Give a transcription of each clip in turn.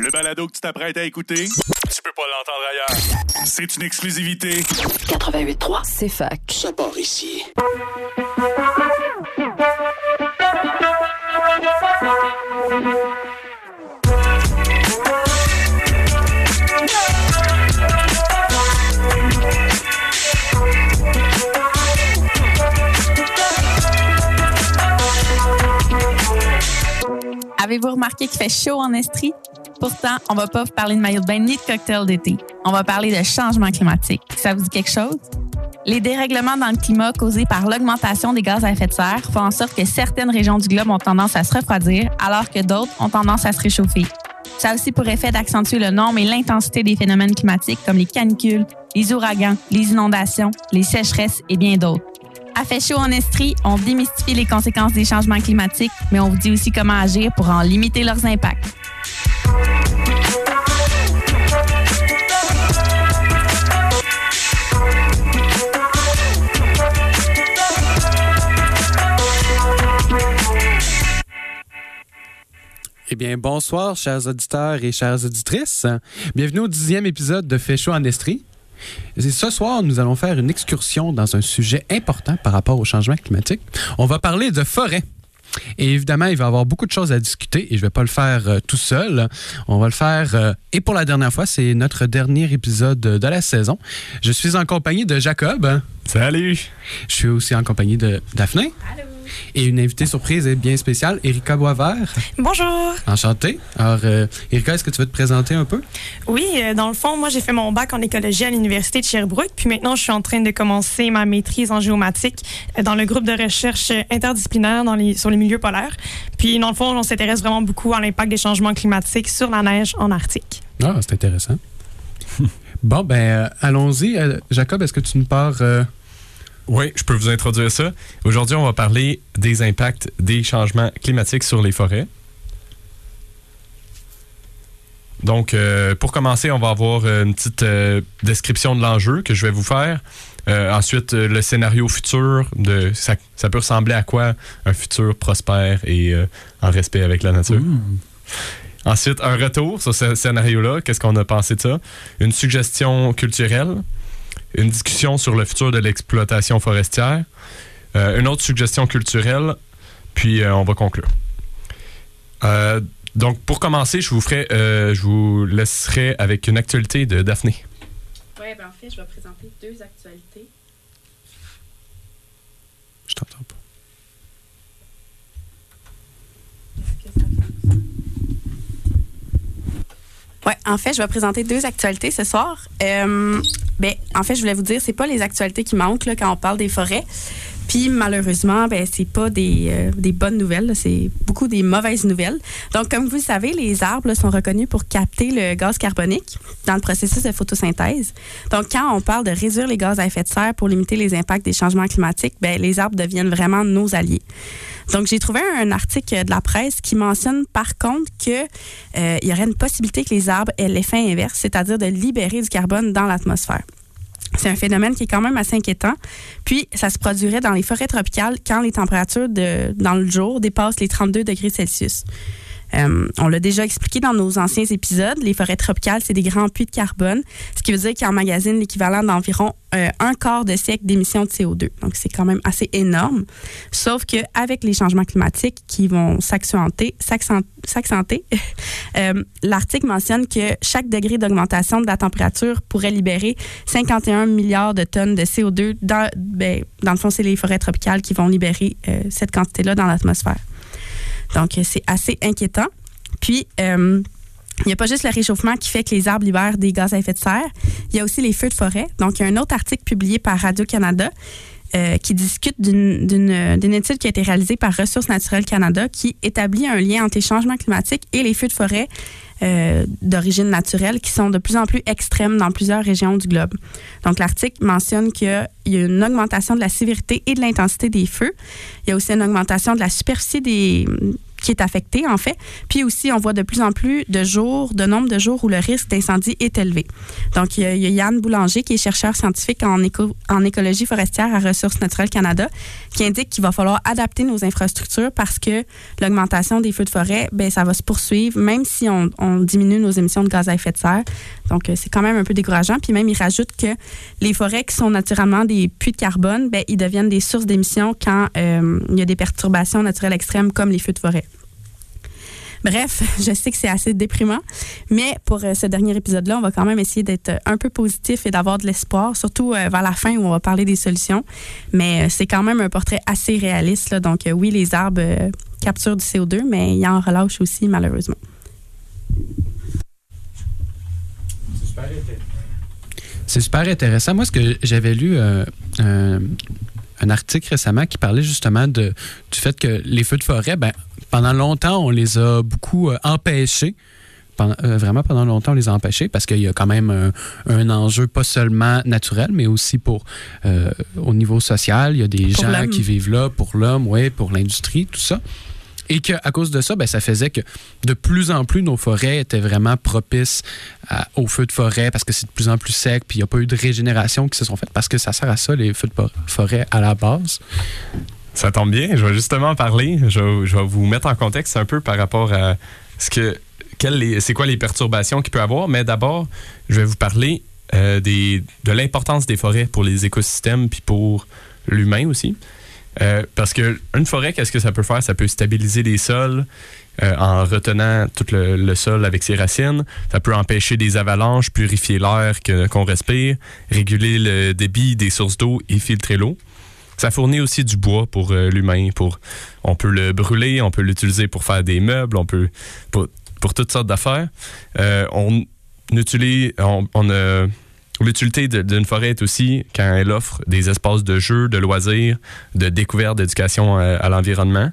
Le balado que tu t'apprêtes à écouter, tu peux pas l'entendre ailleurs. C'est une exclusivité. 88.3, c'est fac. Ça part ici. Avez-vous remarqué qu'il fait chaud en Estrie? Pourtant, on va pas vous parler de maillot de bain ni de cocktail d'été. On va parler de changement climatique. Ça vous dit quelque chose? Les dérèglements dans le climat causés par l'augmentation des gaz à effet de serre font en sorte que certaines régions du globe ont tendance à se refroidir, alors que d'autres ont tendance à se réchauffer. Ça a aussi pour effet d'accentuer le nombre et l'intensité des phénomènes climatiques comme les canicules, les ouragans, les inondations, les sécheresses et bien d'autres. À Fait en Estrie, on démystifie les conséquences des changements climatiques, mais on vous dit aussi comment agir pour en limiter leurs impacts. Eh bien, bonsoir, chers auditeurs et chères auditrices. Bienvenue au dixième épisode de chaud en Estrie. Et ce soir, nous allons faire une excursion dans un sujet important par rapport au changement climatique. On va parler de forêt. Et évidemment, il va y avoir beaucoup de choses à discuter et je ne vais pas le faire euh, tout seul. On va le faire, euh, et pour la dernière fois, c'est notre dernier épisode de la saison. Je suis en compagnie de Jacob. Salut! Je suis aussi en compagnie de Daphné. Allô? Et une invitée surprise et bien spéciale, Erika Boisvert. Bonjour. Enchantée. Alors, euh, Erika, est-ce que tu veux te présenter un peu? Oui, euh, dans le fond, moi, j'ai fait mon bac en écologie à l'Université de Sherbrooke. Puis maintenant, je suis en train de commencer ma maîtrise en géomatique euh, dans le groupe de recherche interdisciplinaire dans les, sur les milieux polaires. Puis, dans le fond, on s'intéresse vraiment beaucoup à l'impact des changements climatiques sur la neige en Arctique. Ah, c'est intéressant. bon, ben, euh, allons-y. Jacob, est-ce que tu nous pars... Oui, je peux vous introduire ça. Aujourd'hui, on va parler des impacts des changements climatiques sur les forêts. Donc, euh, pour commencer, on va avoir euh, une petite euh, description de l'enjeu que je vais vous faire. Euh, ensuite, le scénario futur, de ça, ça peut ressembler à quoi un futur prospère et en respect avec la nature? Ensuite, un retour sur ce scénario-là. Qu'est-ce qu'on a pensé de ça? Une suggestion culturelle. Une discussion sur le futur de l'exploitation forestière. Euh, une autre suggestion culturelle. Puis, euh, on va conclure. Euh, donc, pour commencer, je vous, ferai, euh, je vous laisserai avec une actualité de Daphné. Oui, ben en fait, je vais présenter deux actualités. Je t'entends pas. Ouais, en fait, je vais présenter deux actualités ce soir. Euh, ben, en fait, je voulais vous dire, c'est pas les actualités qui manquent là, quand on parle des forêts. Puis malheureusement, ben c'est pas des, euh, des bonnes nouvelles, c'est beaucoup des mauvaises nouvelles. Donc, comme vous le savez, les arbres là, sont reconnus pour capter le gaz carbonique dans le processus de photosynthèse. Donc, quand on parle de réduire les gaz à effet de serre pour limiter les impacts des changements climatiques, ben les arbres deviennent vraiment nos alliés. Donc, j'ai trouvé un article de la presse qui mentionne par contre que euh, y aurait une possibilité que les arbres aient l'effet inverse, c'est-à-dire de libérer du carbone dans l'atmosphère. C'est un phénomène qui est quand même assez inquiétant. Puis, ça se produirait dans les forêts tropicales quand les températures dans le jour dépassent les 32 degrés Celsius. Euh, on l'a déjà expliqué dans nos anciens épisodes, les forêts tropicales, c'est des grands puits de carbone, ce qui veut dire qu'ils emmagasinent l'équivalent d'environ euh, un quart de siècle d'émissions de CO2. Donc, c'est quand même assez énorme. Sauf qu'avec les changements climatiques qui vont s'accentuer, euh, l'article mentionne que chaque degré d'augmentation de la température pourrait libérer 51 milliards de tonnes de CO2. Dans, ben, dans le fond, c'est les forêts tropicales qui vont libérer cette quantité-là dans l'atmosphère. Donc, c'est assez inquiétant. Puis, euh, il n'y a pas juste le réchauffement qui fait que les arbres libèrent des gaz à effet de serre. Il y a aussi les feux de forêt. Donc, il y a un autre article publié par Radio-Canada euh, qui discute d'une- d'une étude qui a été réalisée par Ressources naturelles Canada qui établit un lien entre les changements climatiques et les feux de forêt euh, d'origine naturelle qui sont de plus en plus extrêmes dans plusieurs régions du globe. Donc, l'article mentionne qu'il y a une augmentation de la sévérité et de l'intensité des feux. Il y a aussi une augmentation de la superficie des, qui est affecté, en fait. Puis aussi, on voit de plus en plus de jours, de nombre de jours où le risque d'incendie est élevé. Donc, il y, a, Yann Boulanger, qui est chercheur scientifique en, éco, en écologie forestière à Ressources naturelles Canada, qui indique qu'il va falloir adapter nos infrastructures parce que l'augmentation des feux de forêt, ben, ça va se poursuivre, même si on diminue nos émissions de gaz à effet de serre. Donc, euh, c'est quand même un peu décourageant. Puis même, il rajoute que les forêts qui sont naturellement des puits de carbone, ben, ils deviennent des sources d'émissions quand euh, il y a des perturbations naturelles extrêmes comme les feux de forêt. Bref, je sais que c'est assez déprimant, mais pour euh, ce dernier épisode-là, on va quand même essayer d'être un peu positif et d'avoir de l'espoir, surtout vers la fin où on va parler des solutions. Mais c'est quand même un portrait assez réaliste. Donc oui, les arbres capturent du CO2, mais ils en relâchent aussi, malheureusement. C'est super intéressant. Moi, ce que j'avais lu un article récemment qui parlait justement de, du fait que les feux de forêt, ben, pendant longtemps, on les a beaucoup euh, empêchés. Euh, vraiment pendant longtemps, on les a empêchés parce qu'il y a quand même un, enjeu pas seulement naturel, mais aussi pour euh, au niveau social. Il y a des gens qui vivent là pour l'homme, ouais, pour l'industrie, tout ça. Et qu'à cause de ça, ben, ça faisait que de plus en plus nos forêts étaient vraiment propices aux feux de forêt parce que c'est de plus en plus sec, puis il n'y a pas eu de régénération qui se sont faites parce que ça sert à ça, les feux de forêt à la base. Ça tombe bien, je vais justement parler, je, vais vous mettre en contexte un peu par rapport à ce que c'est quoi les perturbations qu'il peut avoir, mais d'abord, je vais vous parler euh, des, de l'importance des forêts pour les écosystèmes puis pour l'humain aussi. Euh, parce que une forêt, qu'est-ce que ça peut faire? Ça peut stabiliser les sols euh, en retenant tout le, sol avec ses racines. Ça peut empêcher des avalanches, purifier l'air qu'on respire, réguler le débit des sources d'eau et filtrer l'eau. Ça fournit aussi du bois pour euh, l'humain. Pour, on peut le brûler, on peut l'utiliser pour faire des meubles, on peut pour, toutes sortes d'affaires. on utilise, on L'utilité d'une forêt est aussi quand elle offre des espaces de jeu, de loisirs, de découverte, d'éducation euh, à, l'environnement.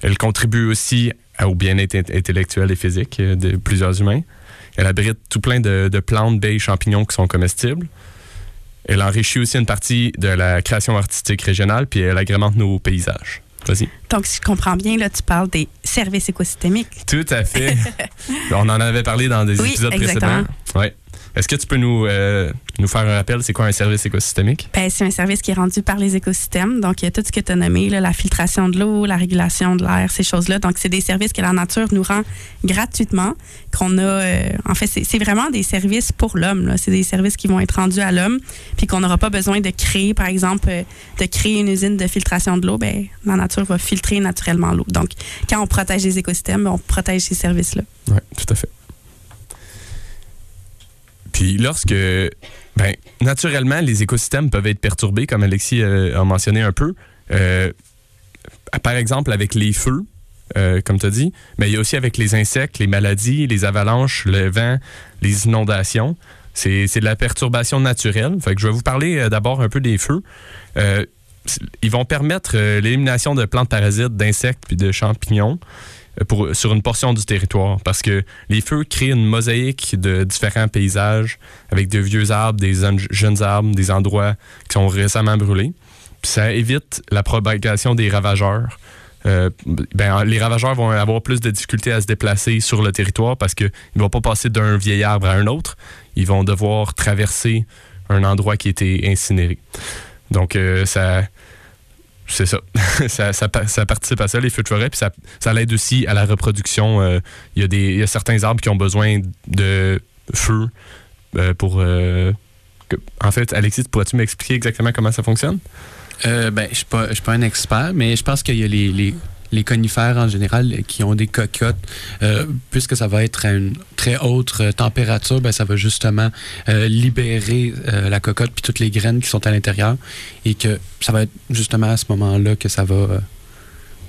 Elle contribue aussi au bien-être intellectuel et physique euh, de plusieurs humains. Elle abrite tout plein de, plantes, baies, champignons qui sont comestibles. Elle enrichit aussi une partie de la création artistique régionale, puis elle agrémente nos paysages. Vas-y. Donc, si je comprends bien, là, tu parles des services écosystémiques. Tout à fait. On en avait parlé dans des épisodes précédents. Oui. Est-ce que tu peux nous, euh, nous faire un rappel, c'est quoi un service écosystémique? Ben, c'est un service qui est rendu par les écosystèmes. Donc, il y a tout ce que tu as nommé, la filtration de l'eau, la régulation de l'air, ces choses-là. Donc, c'est des services que la nature nous rend gratuitement, qu'on a... Euh, en fait, c'est vraiment des services pour l'homme. C'est des services qui vont être rendus à l'homme, puis qu'on n'aura pas besoin de créer, par exemple, euh, de créer une usine de filtration de l'eau. Ben, la nature va filtrer naturellement l'eau. Donc, quand on protège les écosystèmes, on protège ces services-là. Oui, tout à fait. Puis lorsque, ben, naturellement, les écosystèmes peuvent être perturbés, comme Alexis euh, a mentionné un peu. Euh, par exemple, avec les feux, euh, comme tu as dit, mais il y a aussi avec les insectes, les maladies, les avalanches, le vent, les inondations. C'est de la perturbation naturelle. Fait que je vais vous parler d'abord un peu des feux. ils vont permettre l'élimination de plantes parasites, d'insectes puis de champignons. Sur une portion du territoire parce que les feux créent une mosaïque de différents paysages avec de vieux arbres, des jeunes arbres, des endroits qui sont récemment brûlés. Puis ça évite la propagation des ravageurs. Euh, ben, les ravageurs vont avoir plus de difficultés à se déplacer sur le territoire parce qu'ils ne vont pas passer d'un vieil arbre à un autre. Ils vont devoir traverser un endroit qui été incinéré. Donc, euh, ça, c'est ça. ça, ça. participe à ça, les feux de forêt, puis ça, ça l'aide aussi à la reproduction. Euh, il y, a des, certains arbres qui ont besoin de feu euh, pour. Euh, en fait, Alexis, pourrais-tu m'expliquer exactement comment ça fonctionne? ben, je ne suis, pas, un expert, mais je pense qu'il y a les conifères en général qui ont des cocottes, euh, puisque ça va être à une très haute euh, température, ben, ça va justement euh, libérer la cocotte puis toutes les graines qui sont à l'intérieur. Et que ça va être justement à ce moment-là que ça va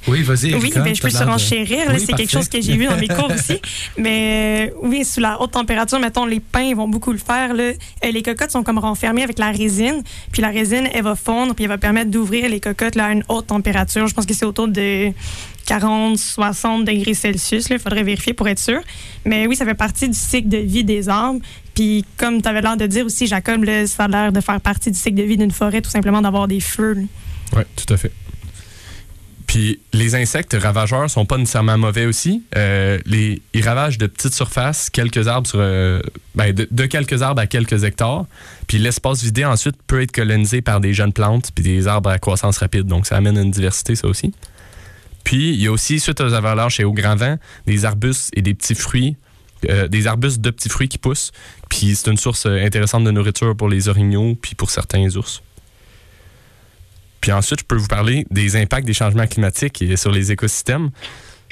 oui, vas-y. Oui, ben, je peux surenchérir. Oui, c'est quelque chose que j'ai vu dans mes cours aussi. Mais euh, oui, sous la haute température, mettons, les pains vont beaucoup le faire. Là. Euh, les cocottes sont comme renfermées avec la résine. Puis la résine, elle va fondre, puis elle va permettre d'ouvrir les cocottes là, à une haute température. Je pense que c'est autour de 40, 60 degrés Celsius. Il faudrait vérifier pour être sûr. Mais oui, ça fait partie du cycle de vie des arbres. Puis comme tu avais l'air de dire aussi, Jacob, là, ça a l'air de faire partie du cycle de vie d'une forêt, tout simplement d'avoir des feux. Oui, tout à fait. Puis les insectes ravageurs sont pas nécessairement mauvais aussi. Euh, ils ravagent de petites surfaces, euh, ben, de, quelques arbres à quelques hectares. Puis l'espace vidé ensuite peut être colonisé par des jeunes plantes puis des arbres à croissance rapide. Donc ça amène une diversité ça aussi. Puis il y a aussi suite aux avalanches et au grand vent des arbustes et des petits fruits, euh, des arbustes de petits fruits qui poussent. Puis c'est une source intéressante de nourriture pour les orignaux puis pour certains ours. Puis ensuite, je peux vous parler des impacts des changements climatiques sur les écosystèmes.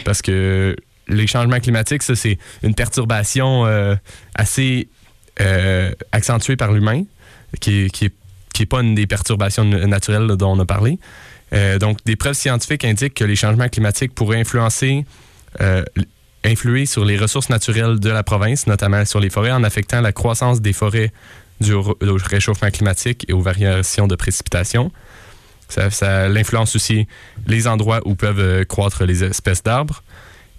Parce que les changements climatiques, ça, c'est une perturbation euh, assez euh, accentuée par l'humain, qui n'est est, pas une des perturbations naturelles dont on a parlé. Euh, donc, des preuves scientifiques indiquent que les changements climatiques pourraient influencer, influer sur les ressources naturelles de la province, notamment sur les forêts, en affectant la croissance des forêts au réchauffement climatique et aux variations de précipitations. Ça, ça l'influence aussi les endroits où peuvent euh, croître les espèces d'arbres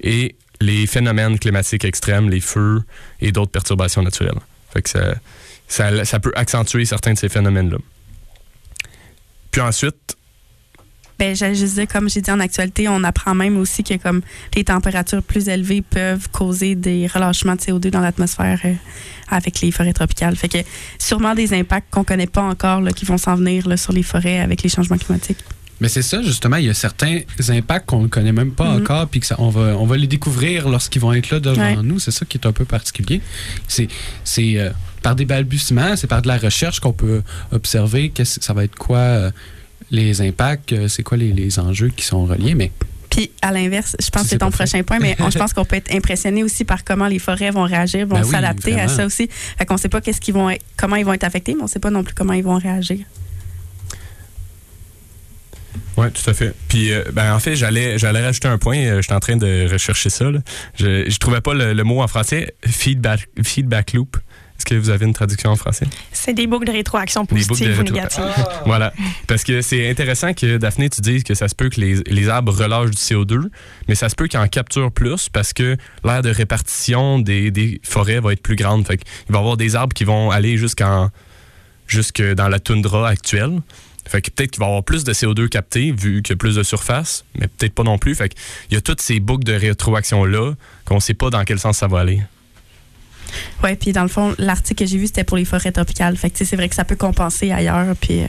et les phénomènes climatiques extrêmes, les feux et d'autres perturbations naturelles. Fait que ça, ça, ça peut accentuer certains de ces phénomènes-là. Puis ensuite, Ben, j'allais juste dire, comme j'ai dit en actualité, on apprend même aussi que comme les températures plus élevées peuvent causer des relâchements de CO2 dans l'atmosphère euh, avec les forêts tropicales. Fait que sûrement des impacts qu'on connaît pas encore là, qui vont s'en venir là, sur les forêts avec les changements climatiques. Mais c'est ça, justement, il y a certains impacts qu'on ne connaît même pas Mhm. encore, puis que ça- on, va, on va les découvrir lorsqu'ils vont être là devant Ouais. nous. C'est ça qui est un peu particulier. C'est euh, par des balbutiements, c'est par de la recherche qu'on peut observer qu'est-ce- ça va être quoi euh, les impacts, euh, c'est quoi les, les enjeux qui sont reliés. Mais Puis à l'inverse, je pense Si que c'est ton fait. prochain point, mais on- je pense qu'on peut être impressionné aussi par comment les forêts vont réagir, vont Ben oui, s'adapter à ça aussi. Fait qu'on sait pas qu'est-ce qu'ils vont être- comment ils vont être affectés, mais on sait pas non plus comment ils vont réagir. Oui, tout à fait. Puis, euh, ben, en fait, j'allais, j'allais rajouter un point. Euh, J'étais en train de rechercher ça. là. Je, je trouvais pas le, le mot en français. Feedback, feedback loop. Est-ce que vous avez une traduction en français? C'est des boucles de rétroaction Des boucles de positives ou rétro- négatives. Voilà. Parce que c'est intéressant que, Daphné, tu dises que ça se peut que les, les arbres relâchent du CO2, mais ça se peut qu'ils en capturent plus parce que l'aire de répartition des, des forêts va être plus grande. Fait qu'il va y avoir des arbres qui vont aller jusqu'en jusque dans la toundra actuelle. Fait que peut-être qu'il va y avoir plus de CO2 capté vu qu'il y a plus de surface, mais peut-être pas non plus. Fait qu'il y a toutes ces boucles de rétroaction-là qu'on sait pas dans quel sens ça va aller. Ouais, puis dans le fond, l'article que j'ai vu, c'était pour les forêts tropicales. Fait que c'est vrai que ça peut compenser ailleurs. Puis euh,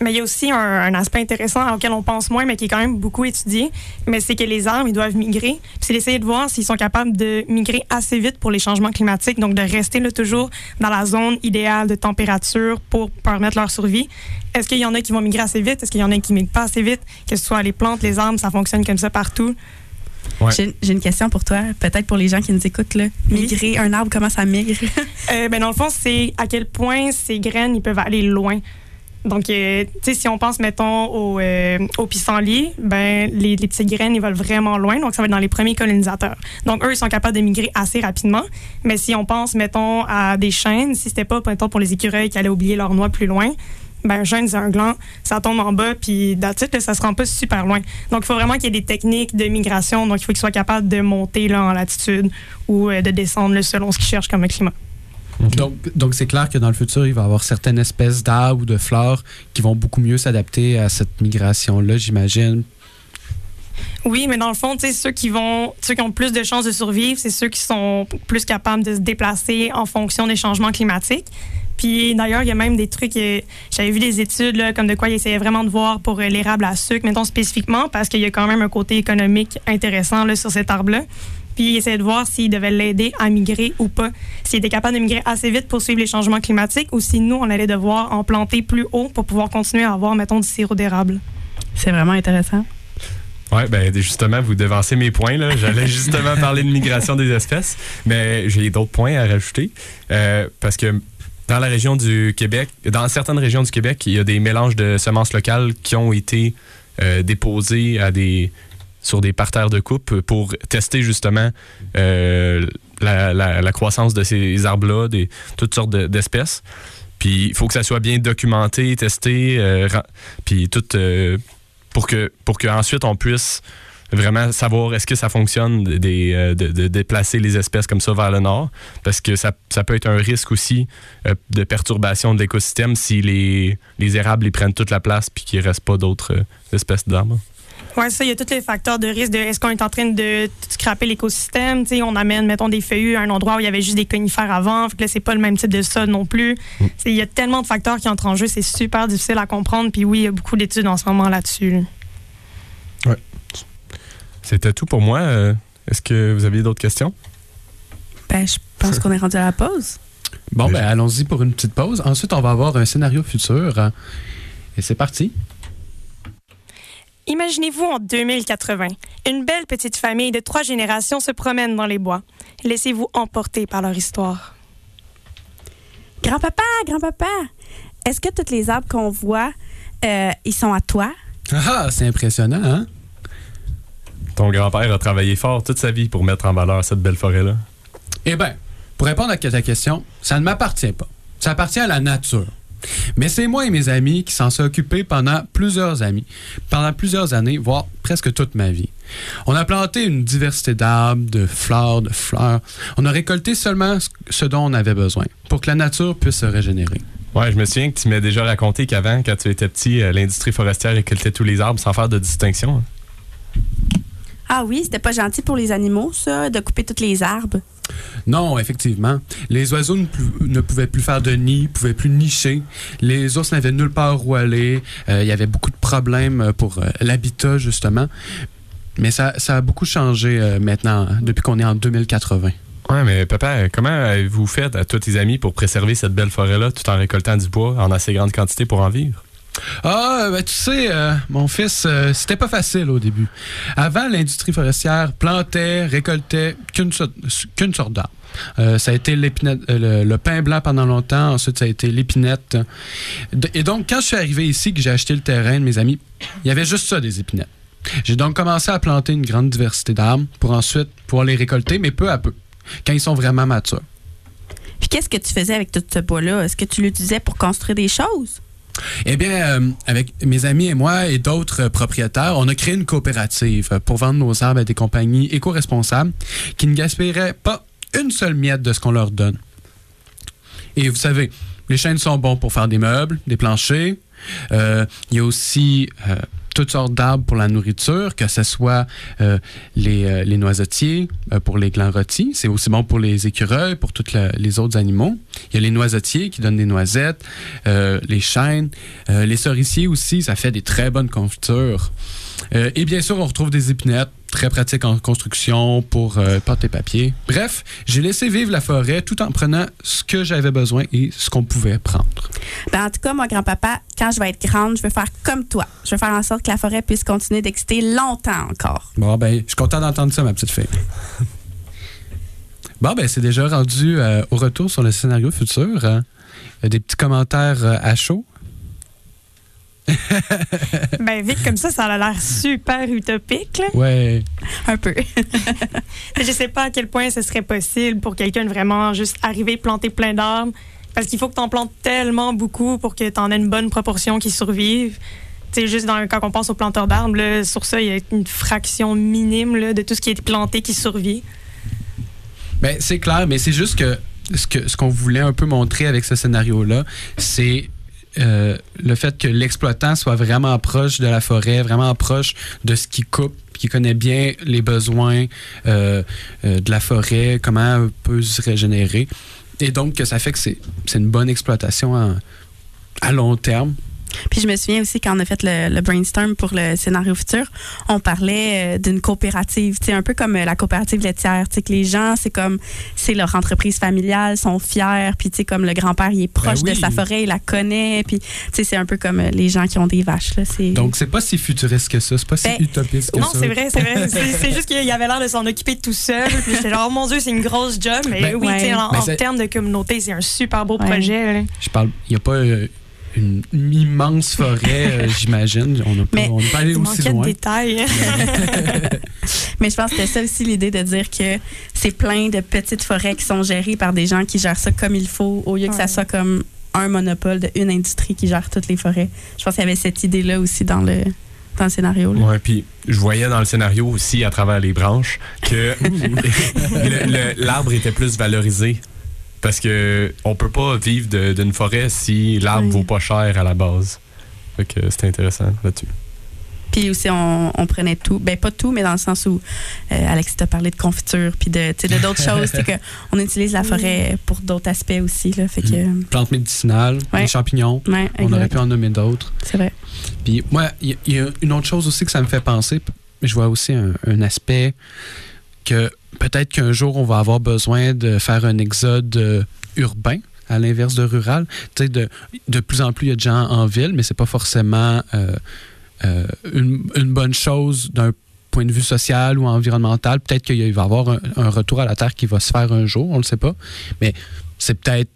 Mais il y a aussi un, aspect intéressant auquel on pense moins, mais qui est quand même beaucoup étudié. Mais c'est que les arbres, ils doivent migrer. Puis c'est d'essayer de voir s'ils sont capables de migrer assez vite pour les changements climatiques. Donc, de rester là toujours dans la zone idéale de température pour permettre leur survie. Est-ce qu'il y en a qui vont migrer assez vite? Est-ce qu'il y en a qui migrent pas assez vite? Que ce soit les plantes, les arbres, ça fonctionne comme ça partout. Ouais. j'ai une question pour toi, peut-être pour les gens qui nous écoutent. Là. Oui. Migrer, un arbre, comment ça migre? Euh, ben, dans le fond, c'est à quel point ces graines ils peuvent aller loin. Donc, euh, tu sais, si on pense, mettons, au, euh, au pissenlit, ben, les, les petites graines, ils volent vraiment loin. Donc, ça va être dans les premiers colonisateurs. Donc, eux, ils sont capables de migrer assez rapidement. Mais si on pense, mettons, à des chênes, si c'était pas, mettons, pour les écureuils qui allaient oublier leurs noix plus loin, ben, un chêne, c'est un gland, ça tombe en bas, puis d'attitude, ça se rend pas super loin. Donc, il faut vraiment qu'il y ait des techniques de migration. Donc, il faut qu'ils soient capables de monter là, en latitude ou euh, de descendre là, selon ce qu'ils cherchent comme climat. donc, donc c'est clair que dans le futur, il va y avoir certaines espèces d'arbres ou de fleurs qui vont beaucoup mieux s'adapter à cette migration-là, j'imagine. Oui, mais dans le fond, ceux qui vont, ceux qui ont plus de chances de survivre, c'est ceux qui sont plus capables de se déplacer en fonction des changements climatiques. Puis d'ailleurs, il y a même des trucs, euh, j'avais vu des études là, comme de quoi ils essayaient vraiment de voir pour euh, l'érable à sucre, mettons spécifiquement, parce qu'il y a quand même un côté économique intéressant là, sur cet arbre-là. Puis ils essayaient de voir s'ils devaient l'aider à migrer ou pas. S'il était capable de migrer assez vite pour suivre les changements climatiques ou si nous, on allait devoir en planter plus haut pour pouvoir continuer à avoir, mettons, du sirop d'érable. C'est vraiment intéressant. Oui, ben justement, vous devancez mes points. là. J'allais justement parler de migration des espèces, mais j'ai d'autres points à rajouter. Euh, parce que dans la région du Québec, dans certaines régions du Québec, il y a des mélanges de semences locales qui ont été euh, déposés à des, sur des parterres de coupe pour tester justement euh, la, croissance de ces arbres-là, des, toutes sortes de- d'espèces. Puis il faut que ça soit bien documenté, testé, euh, puis tout pour que pour qu'ensuite on puisse vraiment savoir est-ce que ça fonctionne euh, de, de déplacer les espèces comme ça vers le nord parce que ça, ça peut être un risque aussi euh, de perturbation de l'écosystème si les, les érables ils prennent toute la place puis qu'il ne reste pas d'autres euh, espèces d'arbres. Oui, ça, il y a tous les facteurs de risque de est-ce qu'on est en train de scraper l'écosystème. On amène, mettons, des feuillus à un endroit où il y avait juste des conifères avant. Fait que là, c'est pas le même type de sol non plus. Mm. Il y a tellement de facteurs qui entrent en jeu, c'est super difficile à comprendre. Puis oui, il y a beaucoup d'études en ce moment là-dessus. là. C'était tout pour moi. Euh, Est-ce que vous aviez d'autres questions? Ben, je pense qu'on est rendu à la pause. Bon, ben, allons-y pour une petite pause. Ensuite, on va avoir un scénario futur. Et c'est parti. Imaginez-vous en 2080. Une belle petite famille de trois générations se promène dans les bois. Laissez-vous emporter par leur histoire. Grand-papa, grand-papa, est-ce que tous les arbres qu'on voit, euh, ils sont à toi? Ah, c'est impressionnant, hein? Ton grand-père a travaillé fort toute sa vie pour mettre en valeur cette belle forêt-là? Eh bien, pour répondre à ta question, ça ne m'appartient pas. Ça appartient à la nature. Mais c'est moi et mes amis qui s'en sont occupés pendant plusieurs années, pendant plusieurs années, voire presque toute ma vie. On a planté une diversité d'arbres, de fleurs, de fleurs. On a récolté seulement ce- ce dont on avait besoin pour que la nature puisse se régénérer. Ouais, je me souviens que tu m'as déjà raconté qu'avant, quand tu étais petit, euh, l'industrie forestière récoltait tous les arbres sans faire de distinction. hein. Ah oui, c'était pas gentil pour les animaux, ça, de couper tous les arbres? Non, effectivement. Les oiseaux ne, pou- ne pouvaient plus faire de nid, ne pouvaient plus nicher. Les ours n'avaient nulle part où aller. Euh, Il y avait beaucoup de problèmes pour euh, l'habitat, justement. Mais ça, ça a beaucoup changé euh, maintenant, hein, depuis qu'on est en 2080. Ouais, mais papa, euh, comment avez-vous fait à tous tes amis pour préserver cette belle forêt-là tout en récoltant du bois en assez grande quantité pour en vivre? Ah, ben, tu sais, euh, mon fils, euh, c'était pas facile au début. Avant, l'industrie forestière plantait, récoltait qu'une sorte, d'arbre. Euh, ça a été le, le pain blanc pendant longtemps, ensuite ça a été l'épinette. Et donc, quand je suis arrivé ici, que j'ai acheté le terrain de mes amis, il y avait juste ça, des épinettes. J'ai donc commencé à planter une grande diversité d'arbres pour ensuite pouvoir les récolter, mais peu à peu, quand ils sont vraiment matures. Puis qu'est-ce que tu faisais avec tout ce bois-là? Est-ce que tu l'utilisais pour construire des choses? Eh bien, euh, avec mes amis et moi et d'autres euh, propriétaires, on a créé une coopérative euh, pour vendre nos arbres à des compagnies éco-responsables qui ne gaspilleraient pas une seule miette de ce qu'on leur donne. Et vous savez, les chênes sont bons pour faire des meubles, des planchers. Il y a aussi toutes sortes d'arbres pour la nourriture, que ce soit euh, les, euh, les noisetiers euh, pour les glands rôtis. C'est aussi bon pour les écureuils, pour tous les autres animaux. Il y a les noisetiers qui donnent des noisettes, euh, les chênes, euh, les cerisiers aussi, ça fait des très bonnes confitures. Euh, et bien sûr, on retrouve des épinettes, très pratiques en construction pour euh, pâte et papier. Bref, j'ai laissé vivre la forêt tout en prenant ce que j'avais besoin et ce qu'on pouvait prendre. Ben, en tout cas, moi, grand-papa, quand je vais être grande, je veux faire comme toi. Je veux faire en sorte que la forêt puisse continuer d'exister longtemps encore. Bon, ben, je suis content d'entendre ça, ma petite fille. Bon, ben, c'est déjà rendu euh, au retour sur le scénario futur. hein. Des petits commentaires euh, à chaud. Ben, vite comme ça, ça a l'air super utopique. là. Ouais. Un peu. Je sais pas à quel point ce serait possible pour quelqu'un de vraiment juste arriver, planter plein d'arbres. Parce qu'il faut que tu en plantes tellement beaucoup pour que tu en aies une bonne proportion qui survive. Tu sais, juste dans, quand on pense aux planteurs d'arbres, sur ça, il y a une fraction minime là, de tout ce qui est planté qui survit. Ben, c'est clair, mais c'est juste que ce que ce qu'on voulait un peu montrer avec ce scénario-là, c'est euh, le fait que l'exploitant soit vraiment proche de la forêt, vraiment proche de ce qu'il coupe, qui connaît bien les besoins euh, euh, de la forêt, comment elle peut se régénérer. Et donc, que ça fait que c'est une bonne exploitation à long terme. Puis je me souviens aussi quand on a fait le, le brainstorm pour le scénario futur, on parlait euh, d'une coopérative, un peu comme euh, la coopérative laitière, que les gens, c'est comme, c'est leur entreprise familiale, sont fiers, puis tu sais, comme le grand-père, il est proche Ben oui. de sa forêt, il la connaît, puis tu sais, c'est un peu comme euh, les gens qui ont des vaches, là. Donc, c'est pas si futuriste que ça, c'est pas si Ben, utopiste que Non, ça. c'est vrai, c'est vrai. C'est juste qu'il avait l'air de s'en occuper tout seul. Puis j'étais genre, oh mon Dieu, c'est une grosse job. Mais Ben, oui, ouais. en, termes de communauté, c'est un super beau Ouais. projet. là. Je parle, il n'y a pas une, une immense forêt, euh, j'imagine. On n'a pas, pas allé aussi de loin. détails. Mais je pense que c'était ça aussi l'idée de dire que c'est plein de petites forêts qui sont gérées par des gens qui gèrent ça comme il faut, au lieu que ça soit comme un monopole d'une industrie qui gère toutes les forêts. Je pense qu'il y avait cette idée-là aussi dans le, dans le scénario. Ouais, puis je voyais dans le scénario aussi, à travers les branches, que le- le- l'arbre était plus valorisé. Parce que on peut pas vivre de- d'une forêt si l'arbre Ouais. vaut pas cher à la base. Fait que c'était intéressant là-dessus. Puis aussi, on, on prenait tout. Ben, pas tout, mais dans le sens où euh, Alex t'a parlé de confiture, puis de, de d'autres choses. C'est que on utilise la forêt pour d'autres aspects aussi. Là, fait que, Plantes médicinales, Ouais. les champignons. ouais, On aurait pu en nommer d'autres. C'est vrai. Puis moi, il y, a une autre chose aussi que ça me fait penser. Je vois aussi un, un aspect que peut-être qu'un jour, on va avoir besoin de faire un exode euh, urbain à l'inverse de rural. De, de plus en plus, il y a de gens en ville, mais c'est pas forcément euh, euh, une, une bonne chose d'un point de vue social ou environnemental. Peut-être qu'il va y avoir un, retour à la Terre qui va se faire un jour, on le sait pas. Mais c'est peut-être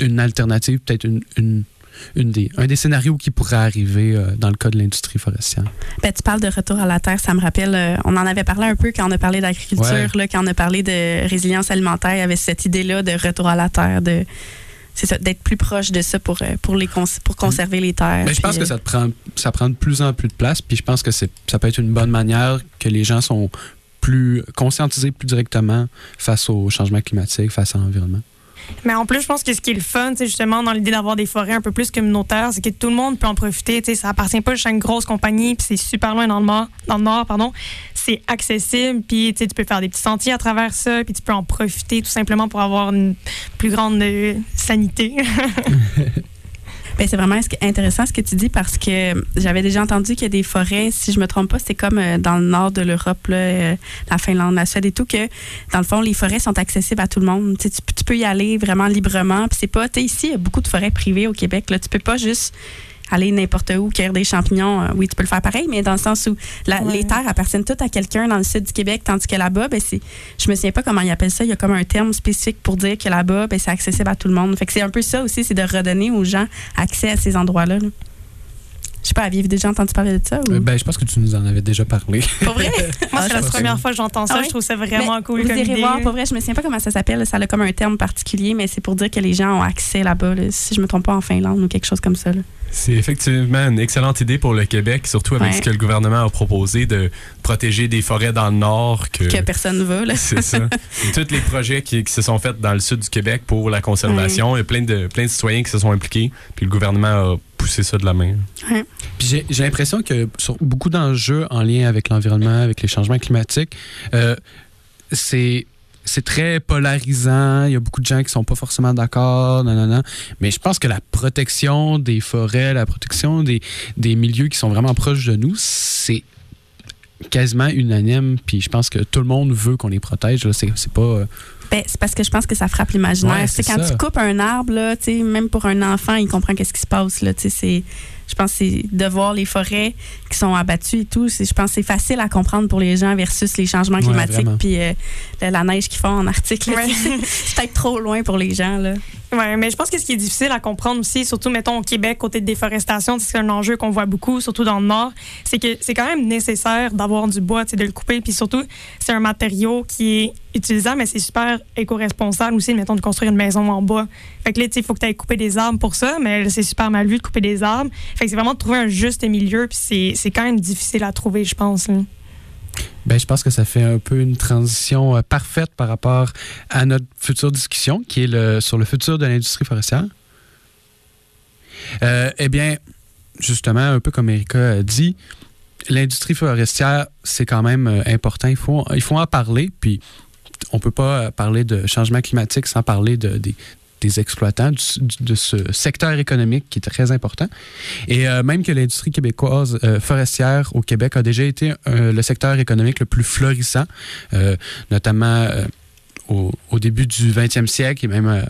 une alternative, peut-être une, une des, un des scénarios qui pourrait arriver euh, dans le cas de l'industrie forestière. Ben, tu parles de retour à la terre, ça me rappelle, euh, on en avait parlé un peu quand on a parlé d'agriculture, Ouais. quand on a parlé de résilience alimentaire, il y avait cette idée-là de retour à la terre, de d'être plus proche de ça pour, euh, pour, les cons- pour conserver les terres. Mais Ben, je pense que ça, te prend, ça prend de plus en plus de place, puis je pense que c'est, ça peut être une bonne manière que les gens sont plus conscientisés plus directement face au changement climatique, face à l'environnement. Mais en plus, je pense que ce qui est le fun, c'est justement dans l'idée d'avoir des forêts un peu plus communautaires, c'est que tout le monde peut en profiter. Tu sais, ça appartient pas à une grosse compagnie, puis c'est super loin dans le nord. Dans le nord pardon. C'est accessible, puis tu peux faire des petits sentiers à travers ça, puis tu peux en profiter tout simplement pour avoir une plus grande euh, sanité. Ben, c'est vraiment intéressant ce que tu dis parce que j'avais déjà entendu qu'il y a des forêts, si je me trompe pas, c'est comme euh, dans le nord de l'Europe, euh, la Finlande, la Suède et tout, que dans le fond, les forêts sont accessibles à tout le monde. Tu, peux- y aller vraiment librement. Puis c'est pas, ici, il y a beaucoup de forêts privées au Québec. Là, tu peux pas juste aller n'importe où, cueillir des champignons. Euh, oui, tu peux le faire pareil, mais dans le sens où la- Ouais. les terres appartiennent toutes à quelqu'un dans le sud du Québec, tandis que là-bas, ben, c'est, je me souviens pas comment ils appellent ça. Il y a comme un terme spécifique pour dire que là-bas, ben, c'est accessible à tout le monde. Fait que c'est un peu ça aussi, c'est de redonner aux gens accès à ces endroits-là. là. Je sais pas, aviez-vous déjà entendu parler de ça? Ou... Euh, ben, je pense que tu nous en avais déjà parlé. Pour vrai? Moi, Ah, c'est je la première fois que j'entends ça. Ah? Je trouve ça vraiment Mais cool Vous comme irez idée. voir, pour vrai, je me souviens pas comment ça s'appelle. Ça a comme un terme particulier, mais c'est pour dire que les gens ont accès là-bas, là, si je me trompe pas, en Finlande ou quelque chose comme ça. là. C'est effectivement une excellente idée pour le Québec, surtout avec Ouais. ce que le gouvernement a proposé de protéger des forêts dans le nord. Que, Que personne ne. Là. c'est ça. Et tous les projets qui, qui se sont faits dans le sud du Québec pour la conservation, il y a plein de, plein de citoyens qui se sont impliqués, puis le gouvernement a poussé ça de la main. Puis j'ai, j'ai l'impression que sur beaucoup d'enjeux en lien avec l'environnement, avec les changements climatiques, euh, c'est c'est très polarisant. Il y a beaucoup de gens qui sont pas forcément d'accord, nanana. Mais je pense que la protection des forêts, la protection des, des milieux qui sont vraiment proches de nous, c'est quasiment unanime. Puis je pense que tout le monde veut qu'on les protège. C'est, c'est pas. euh, Ben, c'est parce que je pense que ça frappe l'imaginaire. Ouais, c'est quand ça. tu coupes un arbre, là, même pour un enfant, il comprend qu'est-ce qui se passe. Là, c'est, je pense que c'est de voir les forêts qui sont abattues et tout. Je pense que c'est facile à comprendre pour les gens versus les changements climatiques puis euh, la, la neige qu'ils font en Arctique. Ouais. c'est peut-être trop loin pour les gens. Là. Oui, mais je pense que ce qui est difficile à comprendre aussi, surtout, mettons, au Québec, côté de déforestation, c'est un enjeu qu'on voit beaucoup, surtout dans le Nord, c'est que c'est quand même nécessaire d'avoir du bois, de le couper. Puis surtout, c'est un matériau qui est utilisable, mais c'est super éco-responsable aussi, mettons, de construire une maison en bois. Fait que là, tu sais, il faut que tu ailles couper des arbres pour ça, mais là, c'est super mal vu de couper des arbres. C'est vraiment de trouver un juste milieu, puis c'est- quand même difficile à trouver, je pense. là. Ben, je pense que ça fait un peu une transition euh, parfaite par rapport à notre future discussion, qui est le, sur le futur de l'industrie forestière. Euh, eh bien, justement, un peu comme Erika a dit, l'industrie forestière, c'est quand même euh, important. Il faut, il faut en parler, puis on peut pas parler de changement climatique sans parler de, des, des exploitants, de ce secteur économique qui est très important. Et euh, même que l'industrie québécoise euh, forestière au Québec a déjà été euh, le secteur économique le plus florissant, notamment au, début du 20e siècle et même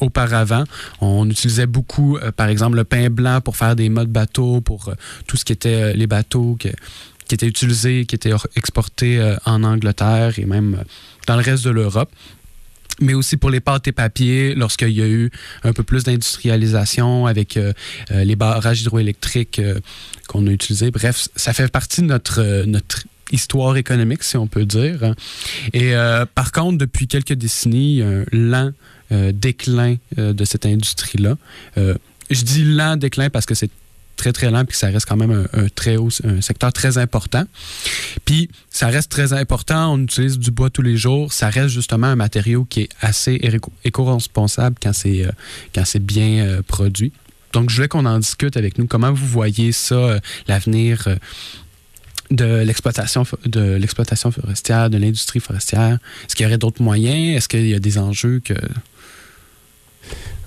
auparavant. On utilisait beaucoup, par exemple, le pain blanc pour faire des modes bateaux, pour tout ce qui était les bateaux qui étaient utilisés, qui étaient or- exportés en Angleterre et même dans le reste de l'Europe mais aussi pour les pâtes et papiers, lorsqu'il y a eu un peu plus d'industrialisation avec euh, euh, les barrages hydroélectriques euh, qu'on a utilisés. Bref, ça fait partie de notre, notre histoire économique, si on peut dire. Et par contre, depuis quelques décennies, un lent déclin de cette industrie-là. Je dis lent déclin parce que c'est très, très lent, puis que ça reste quand même un, très haut, un secteur très important. Puis, ça reste très important. On utilise du bois tous les jours. Ça reste justement un matériau qui est assez éco- éco-responsable quand c'est euh, bien euh, produit. Donc, je voulais qu'on en discute avec nous. Comment vous voyez ça, euh, l'avenir de l'exploitation forestière, de l'industrie forestière? Est-ce qu'il y aurait d'autres moyens? Est-ce qu'il y a des enjeux que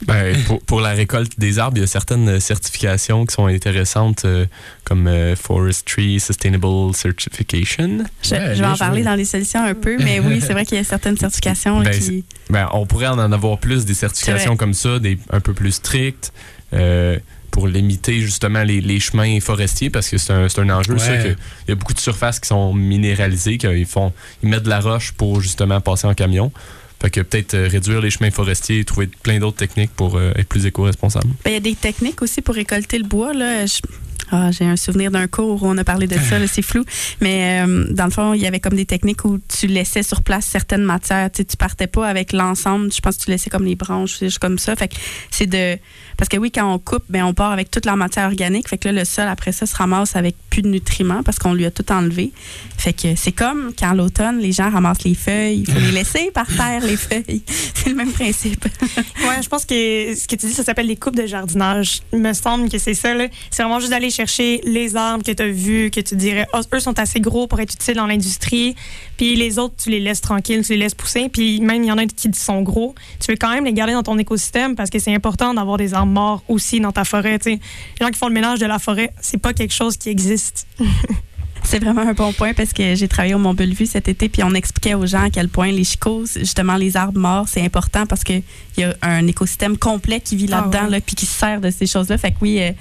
ben, pour, pour, la récolte des arbres, il y a certaines certifications qui sont intéressantes, euh, comme euh, Forestry Sustainable Certification. Je, vais en parler dans les solutions un peu, mais oui, c'est vrai qu'il y a certaines certifications ben, qui. Ben, on pourrait en avoir plus des certifications comme ça, des un peu plus strictes. Euh, pour limiter justement les, les, chemins forestiers parce que c'est un, un, enjeu ouais. que il y a beaucoup de surfaces qui sont minéralisées qu'ils font ils mettent de la roche pour justement passer en camion fait que peut-être euh, réduire les chemins forestiers et trouver plein d'autres techniques pour euh, être plus éco-responsable. Ben, il y a des techniques aussi pour récolter le bois. Là. Ah, j'ai un souvenir d'un cours où on a parlé de ça, c'est flou. Mais euh, dans le fond, il y avait comme des techniques où tu laissais sur place certaines matières. Tu, sais, partais pas avec l'ensemble. Je pense que tu laissais comme les branches, comme ça. Fait que c'est de. Parce que oui, quand on coupe, ben, on part avec toute la matière organique. Fait que le sol, après ça, se ramasse avec plus de nutriments parce qu'on lui a tout enlevé. Fait que c'est comme quand l'automne, les gens ramassent les feuilles. Il faut les laisser par terre, les feuilles. C'est le même principe. ouais, je pense que ce que tu dis, ça s'appelle les coupes de jardinage. Il me semble que c'est ça. C'est vraiment juste d'aller chercher les arbres que tu as vus, que tu dirais, oh, eux sont assez gros pour être utiles dans l'industrie. Puis les autres, tu les laisses tranquilles, tu les laisses pousser. Puis même, il y en a qui sont gros. Tu veux quand même les garder dans ton écosystème parce que c'est important d'avoir des arbres morts aussi dans ta forêt. T'sais. Les gens qui font le ménage de la forêt, c'est pas quelque chose qui existe. C'est vraiment un bon point parce que j'ai travaillé au Mont Bellevue cet été puis on expliquait aux gens à quel point les chicots, justement les arbres morts, c'est important parce qu'il y a un écosystème complet qui vit là-dedans ah ouais. là, puis qui se sert de ces choses-là. Fait que oui, euh,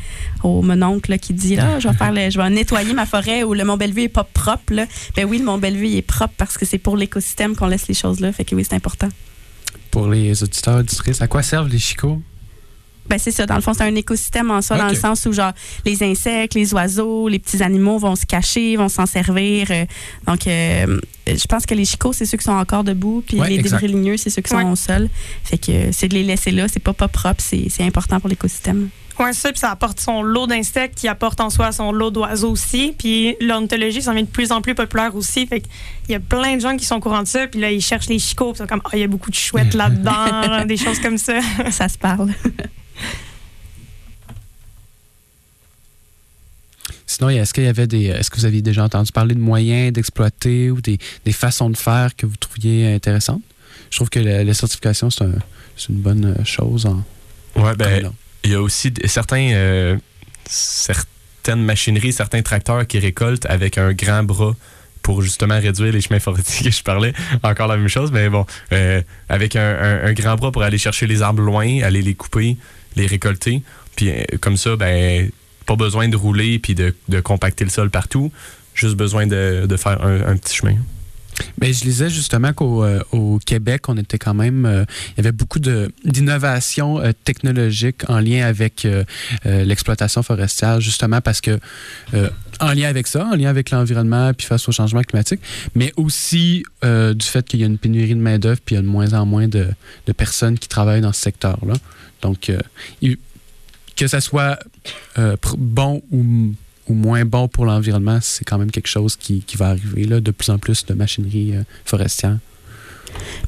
au mon oncle qui dit là, je vais faire le, je vais nettoyer ma forêt où le Mont Bellevue est pas propre là. Ben oui, le Mont Bellevue est propre parce que c'est pour l'écosystème qu'on laisse les choses là. Fait que oui, c'est important. Pour les auditeurs auditrices, à quoi servent les chicots? Ben c'est ça. Dans le fond, c'est un écosystème en soi, okay. dans le sens où genre les insectes, les oiseaux, les petits animaux vont se cacher, vont s'en servir. Euh, donc, euh, je pense que les chicots, c'est ceux qui sont encore debout, puis ouais, les débris ligneux, c'est ceux qui Ouais. sont au sol. Fait que euh, c'est de les laisser là. C'est pas pas propre. C'est c'est important pour l'écosystème. Ouais, ça, puis ça apporte son lot d'insectes qui apporte en soi son lot d'oiseaux aussi. Puis l'ornithologie, ça devient de plus en plus populaire aussi. Fait qu'il y a plein de gens qui sont au courant de ça. Puis là, ils cherchent les chicots. Puis ils sont comme, ah, il y a beaucoup de chouettes là-dedans, des choses comme ça. Ça se parle. Sinon, est-ce qu'il y avait des. Est-ce que vous aviez déjà entendu parler de moyens d'exploiter ou des, des façons de faire que vous trouviez intéressantes? Je trouve que la, la certification, c'est un, c'est une bonne euh, chose. En, Ouais, ben, il y a aussi certains, euh, certaines machineries, certains tracteurs qui récoltent avec un grand bras pour justement réduire les chemins forestiers que je parlais. Encore la même chose, mais bon, euh, avec un, un- un grand bras pour aller chercher les arbres loin, aller les couper, les récolter. Puis euh, comme ça, ben, pas besoin de rouler puis de, de compacter le sol partout. Juste besoin de, de faire un, un petit chemin. Mais je lisais justement qu'au euh, au Québec, on était quand même. euh, il y avait beaucoup d'innovations euh, technologiques en lien avec l'exploitation forestière, justement parce que. en lien avec ça, en lien avec l'environnement, puis face au changement climatique, mais aussi du fait qu'il y a une pénurie de main-d'œuvre, puis il y a de moins en moins de, de personnes qui travaillent dans ce secteur-là. Donc, il- que ça soit euh, bon ou moins bon pour l'environnement, c'est quand même quelque chose qui, va arriver, de plus en plus de machinerie euh, forestière.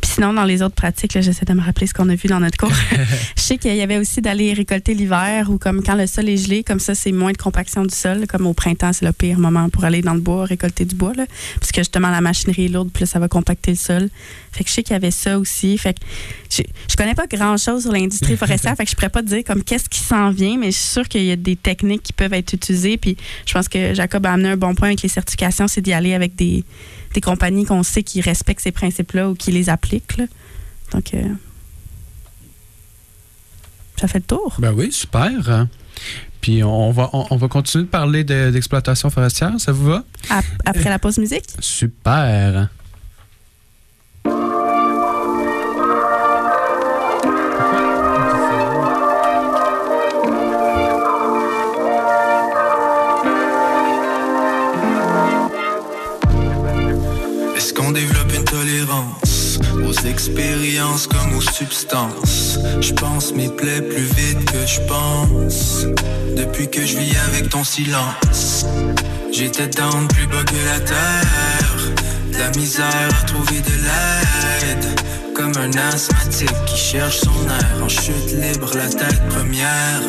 Puis sinon, dans les autres pratiques, là, j'essaie de me rappeler ce qu'on a vu dans notre cours. je sais qu'il y avait aussi d'aller récolter l'hiver ou comme quand le sol est gelé, comme ça, c'est moins de compaction du sol. Comme au printemps, c'est le pire moment pour aller dans le bois, récolter du bois. Là, parce que justement, la machinerie est lourde, puis là, ça va compacter le sol. Fait que je sais qu'il y avait ça aussi. Fait que je, je connais pas grand-chose sur l'industrie forestière, fait que je pourrais pas te dire comme qu'est-ce qui s'en vient, mais je suis sûre qu'il y a des techniques qui peuvent être utilisées. Puis je pense que Jacob a amené un bon point avec les certifications, c'est d'y aller avec des, des compagnies qu'on sait qui respectent ces principes-là ou qui les appliquent. là. Donc, euh, ça fait le tour. Ben oui, super. hein. Puis on va, on, on va continuer de parler de- d'exploitation forestière, ça vous va? Ap- après la pause musique? Super. Expériences comme aux substances. Je pense mes plaies plus vite que je pense. Depuis que je vis avec ton silence J'étais down plus bas que la terre. La misère à trouver de l'aide Comme un asthmatique qui cherche son air En chute libre la tête première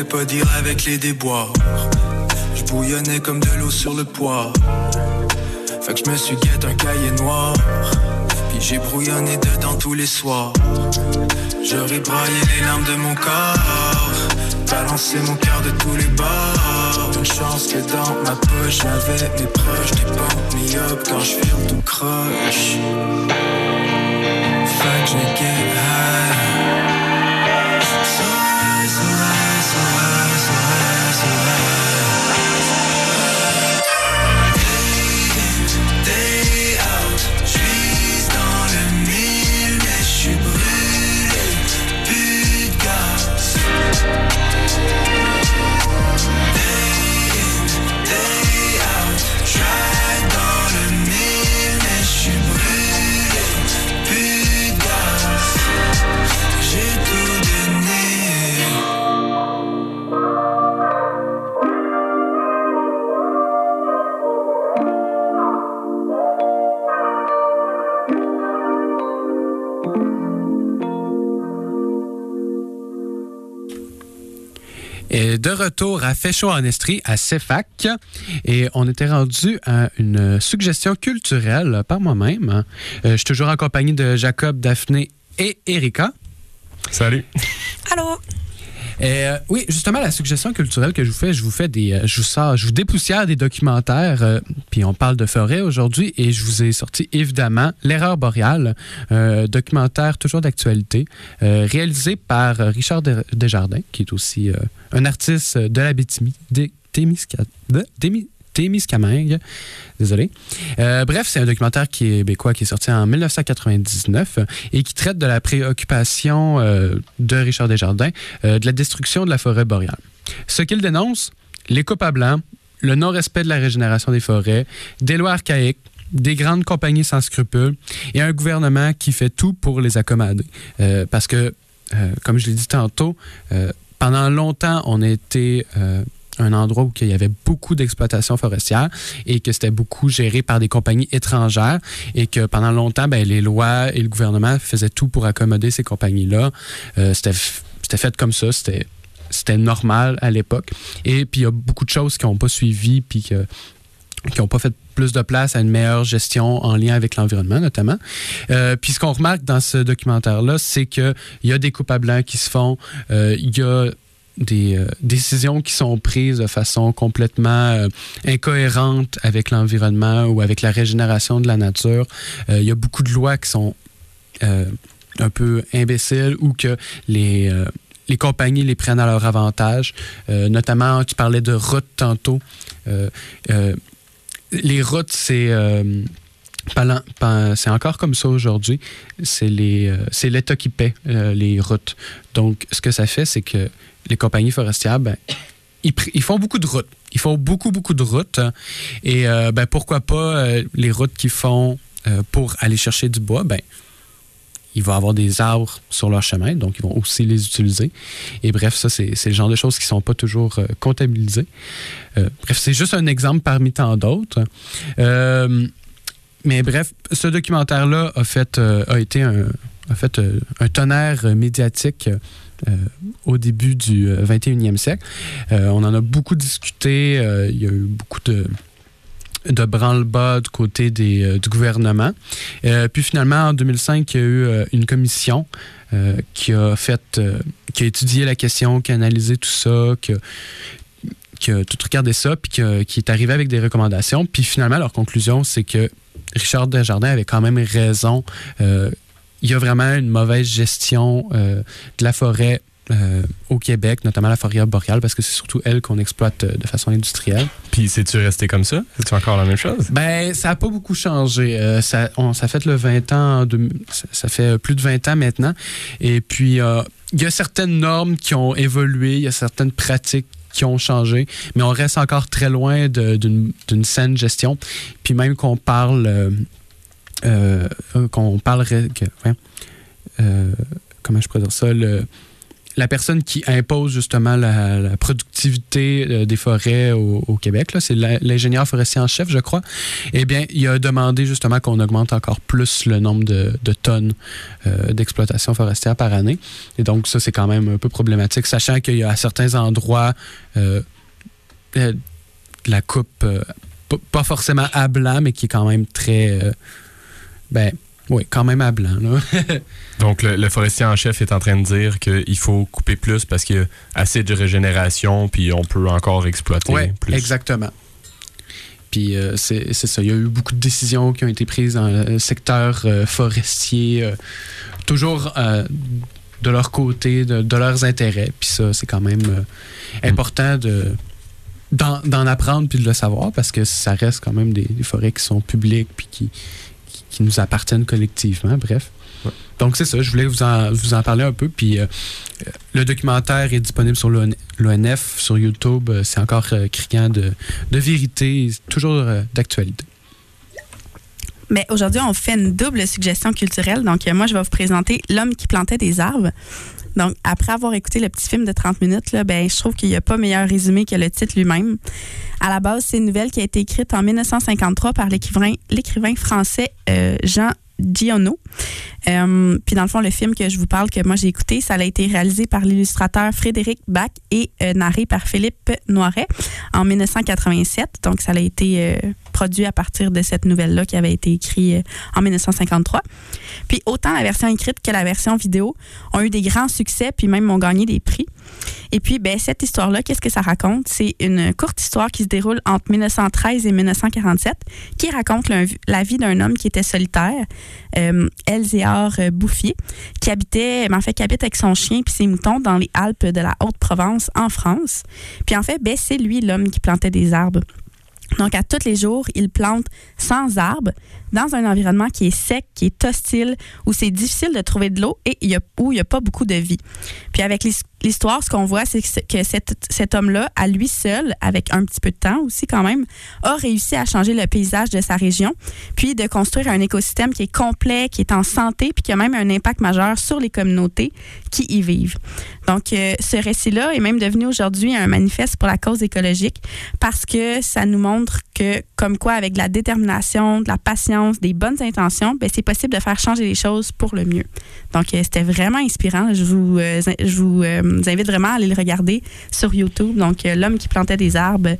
Pouvais pas dire avec les déboires. Je bouillonnais comme de l'eau sur le poids. Fait que je me suis guette un cahier noir. Puis j'ai brouillonné dedans tous les soirs. J'aurais braillé les larmes de mon corps. Balancé mon cœur de tous les bords. Une chance que dans ma poche, j'avais mes proches. Des pompes up quand je file tout croche. Fait que je. De retour à Fait chaud en Estrie, à CEFAC. Et on était rendu à une suggestion culturelle par moi-même. Euh, je suis toujours accompagné de Jacob, Daphné et Erika. Salut. Allô? Euh, oui, justement, la suggestion culturelle que je vous fais, je vous fais des, euh, je vous sors, je vous dépoussière des documentaires. euh, puis on parle de forêt aujourd'hui, et je vous ai sorti évidemment l'erreur boréale, euh, documentaire toujours d'actualité, réalisé par Richard Des- Desjardins, qui est aussi un artiste de la Bétimie, des Témisca- de- Témiscamingue. Désolé. Euh, bref, c'est un documentaire québécois qui est sorti en 1999 euh, et qui traite de la préoccupation euh, de Richard Desjardins de la destruction de la forêt boréale. Ce qu'il dénonce, les coupes à blanc, le non-respect de la régénération des forêts, des lois archaïques, des grandes compagnies sans scrupules et un gouvernement qui fait tout pour les accommoder. Parce que, comme je l'ai dit tantôt, pendant longtemps, on a été un endroit où il y avait beaucoup d'exploitation forestière et que c'était beaucoup géré par des compagnies étrangères et que pendant longtemps, ben, les lois et le gouvernement faisaient tout pour accommoder ces compagnies-là. Euh, c'était fait comme ça, c'était normal à l'époque. Et puis il y a beaucoup de choses qui n'ont pas suivi puis qui n'ont pas fait plus de place à une meilleure gestion en lien avec l'environnement, notamment. Euh, puis ce qu'on remarque dans ce documentaire-là, c'est qu'il y a des coupes à blanc qui se font, euh, il y a des euh, décisions qui sont prises de façon complètement euh, incohérente avec l'environnement ou avec la régénération de la nature. Euh, il y a beaucoup de lois qui sont un peu imbéciles ou que les, les compagnies les prennent à leur avantage. Notamment, tu parlais de routes tantôt. Les routes, c'est... C'est encore comme ça aujourd'hui. C'est l'État qui paie les routes. Donc, ce que ça fait, c'est que les compagnies forestières, ben, ils, ils font beaucoup de routes. Ils font beaucoup, beaucoup de routes. Et euh, ben, pourquoi pas euh, les routes qu'ils font euh, pour aller chercher du bois, ben, il va avoir des arbres sur leur chemin, donc ils vont aussi les utiliser. Et bref, ça, c'est le genre de choses qui ne sont pas toujours comptabilisées. Bref, c'est juste un exemple parmi tant d'autres. Mais bref, ce documentaire-là a été un, a fait, un tonnerre médiatique au début du euh, 21e siècle. Euh, on en a beaucoup discuté. euh, il y a eu beaucoup de de branle-bas du côté des, euh, du gouvernement. Euh, puis finalement, en 2005, il y a eu euh, une commission euh, qui a fait, euh, qui a étudié la question, qui a analysé tout ça, qui a, tout regardé ça, puis qui, qui est arrivé avec des recommandations. Puis finalement, leur conclusion, c'est que Richard Desjardins avait quand même raison. Il y a vraiment une mauvaise gestion euh, de la forêt euh, au Québec, notamment la forêt boréale, parce que c'est surtout elle qu'on exploite euh, de façon industrielle. Puis, c'est-tu resté comme ça? C'est-tu encore la même chose? Ben, ça n'a pas beaucoup changé. Euh, ça, on, ça fait le 20 ans, ça, fait plus de 20 ans maintenant. Et puis, il y a certaines normes qui ont évolué, il y a certaines pratiques qui ont changé, mais on reste encore très loin d'une saine gestion. Puis même qu'on parle, euh, euh, qu'on parlerait, euh, comment je pourrais dire ça, le- la personne qui impose justement la, productivité des forêts au, Québec, c'est l'ingénieur forestier en chef, je crois, eh bien, il a demandé justement qu'on augmente encore plus le nombre de, tonnes d'exploitation forestière par année. Et donc, ça, c'est quand même un peu problématique, sachant qu'il y a à certains endroits la coupe, pas forcément à blanc, mais qui est quand même très. Ben, oui, quand même à blanc. Là. Donc, le, le forestier en chef est en train de dire qu'il faut couper plus parce qu'il y a assez de régénération, puis on peut encore exploiter Oui, plus. exactement. Puis euh, c'est ça. Il y a eu beaucoup de décisions qui ont été prises dans le secteur euh, forestier, euh, toujours de leur côté, de, de leurs intérêts. Puis ça, c'est quand même euh, important de d'en d'en apprendre puis de le savoir parce que ça reste quand même des, des forêts qui sont publiques puis qui, qui, nous appartiennent collectivement. Bref. Ouais. Donc c'est ça, je voulais vous en, vous en parler un peu. Puis euh, le documentaire est disponible sur l'ON- l'ONF, sur YouTube. Euh, C'est encore euh, criant de, de vérité, toujours euh, d'actualité. Mais aujourd'hui, on fait une double suggestion culturelle. Donc, euh, moi, je vais vous présenter L'homme qui plantait des arbres. Donc, après avoir écouté le petit film de 30 minutes, là, ben, je trouve qu'il n'y a pas meilleur résumé que le titre lui-même. À la base, c'est une nouvelle qui a été écrite en 1953 par l'écrivain français euh, Jean Giono. Euh, puis dans le fond, le film que je vous parle, que moi j'ai écouté, ça a été réalisé par l'illustrateur Frédéric Bach et euh, narré par Philippe Noiret en 1987. Donc ça a été euh, produit à partir de cette nouvelle-là qui avait été écrite en 1953. Puis autant la version écrite que la version vidéo ont eu des grands succès, puis même ont gagné des prix. Et puis, ben, cette histoire-là, qu'est-ce que ça raconte? C'est une courte histoire qui se déroule entre 1913 et 1947, qui raconte la vie d'un homme qui était solitaire, euh, Elzéar euh, Bouffier, qui habitait, ben, en fait, qui habite avec son chien puis ses moutons dans les Alpes de la Haute-Provence, en France. Puis en fait, ben, c'est lui l'homme qui plantait des arbres. Donc, à tous les jours, il plante 100 arbres dans un environnement qui est sec, qui est hostile, où c'est difficile de trouver de l'eau et où il n'y a pas beaucoup de vie. Puis avec l'his- l'histoire, ce qu'on voit, c'est que ce- que cet, cet homme-là, à lui seul, avec un petit peu de temps aussi quand même, a réussi à changer le paysage de sa région, puis de construire un écosystème qui est complet, qui est en santé, puis qui a même un impact majeur sur les communautés qui y vivent. Donc, euh, ce récit-là est même devenu aujourd'hui un manifeste pour la cause écologique parce que ça nous montre que, comme quoi, avec de la détermination, de la patience, des bonnes intentions, ben, c'est possible de faire changer les choses pour le mieux. Donc, euh, c'était vraiment inspirant. Je vous, euh, je vous euh, invite vraiment à aller le regarder sur YouTube. Donc, euh, L'homme qui plantait des arbres,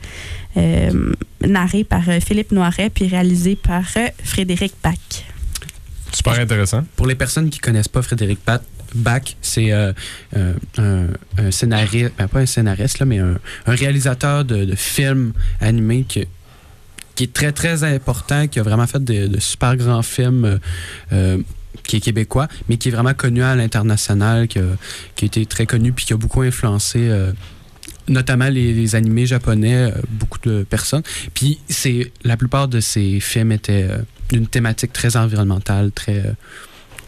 euh, narré par euh, Philippe Noiret, puis réalisé par euh, Frédéric Bach. Super intéressant. Pour les personnes qui connaissent pas Frédéric Pat, Bach, c'est euh, euh, un, un scénariste, ben, pas un scénariste, là, mais un, un réalisateur de, de films animés qui, qui est très, très important, qui a vraiment fait de, super grands films, euh, euh, qui est québécois, mais qui est vraiment connu à l'international, qui a, qui a été très connu, puis qui a beaucoup influencé. euh, notamment les, animés japonais, beaucoup de personnes. Puis c'est la plupart de ces films étaient d'une thématique très environnementale, très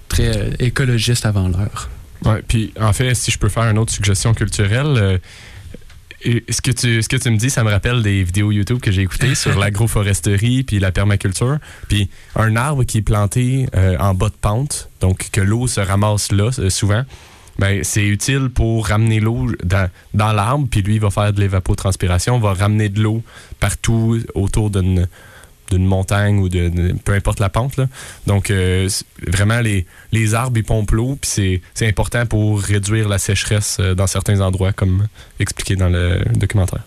très écologiste avant l'heure. Ouais, puis en fait, si je peux faire une autre suggestion culturelle, ce, que tu, ce que tu me dis, ça me rappelle des vidéos YouTube que j'ai écoutées sur l'agroforesterie puis la permaculture. Puis un arbre qui est planté euh, en bas de pente, donc que l'eau se ramasse là euh, souvent, ben, c'est utile pour ramener l'eau dans, dans l'arbre, puis lui il va faire de l'évapotranspiration, va ramener de l'eau partout autour d'une d'une montagne ou de, peu importe la pente. Donc, euh, vraiment, les, les arbres, ils pompent l'eau, puis c'est- c'est important pour réduire la sécheresse euh, dans certains endroits, comme expliqué dans le documentaire.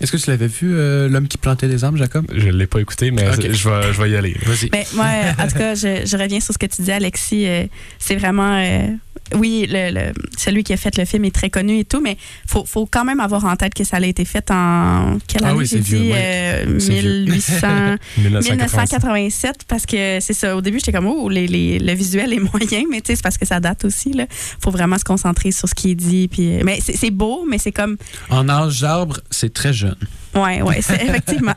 Est-ce que tu l'avais vu, euh, l'homme qui plantait des arbres, Jacob? Je ne l'ai pas écouté, mais je, vais, je vais y aller. Vas-y. Mais moi, euh, en tout cas, je, je reviens sur ce que tu dis, Alexis. Euh, c'est vraiment. euh, oui, le, le- celui qui a fait le film est très connu et tout, mais il faut, faut quand même avoir en tête que ça a été fait en. Quelle Ah année oui, j'ai c'est vieux, dit oui. euh, C'est vieux. 1800. 1987. 1987, parce que c'est ça. Au début, j'étais comme, oh, les, les- le visuel est moyen, mais tu sais, c'est parce que ça date aussi. Il faut vraiment se concentrer sur ce qui est dit. Puis, mais c'est c'est beau, mais c'est comme. En âge d'arbre, c'est très jeune. Ouais, ouais, c'est effectivement.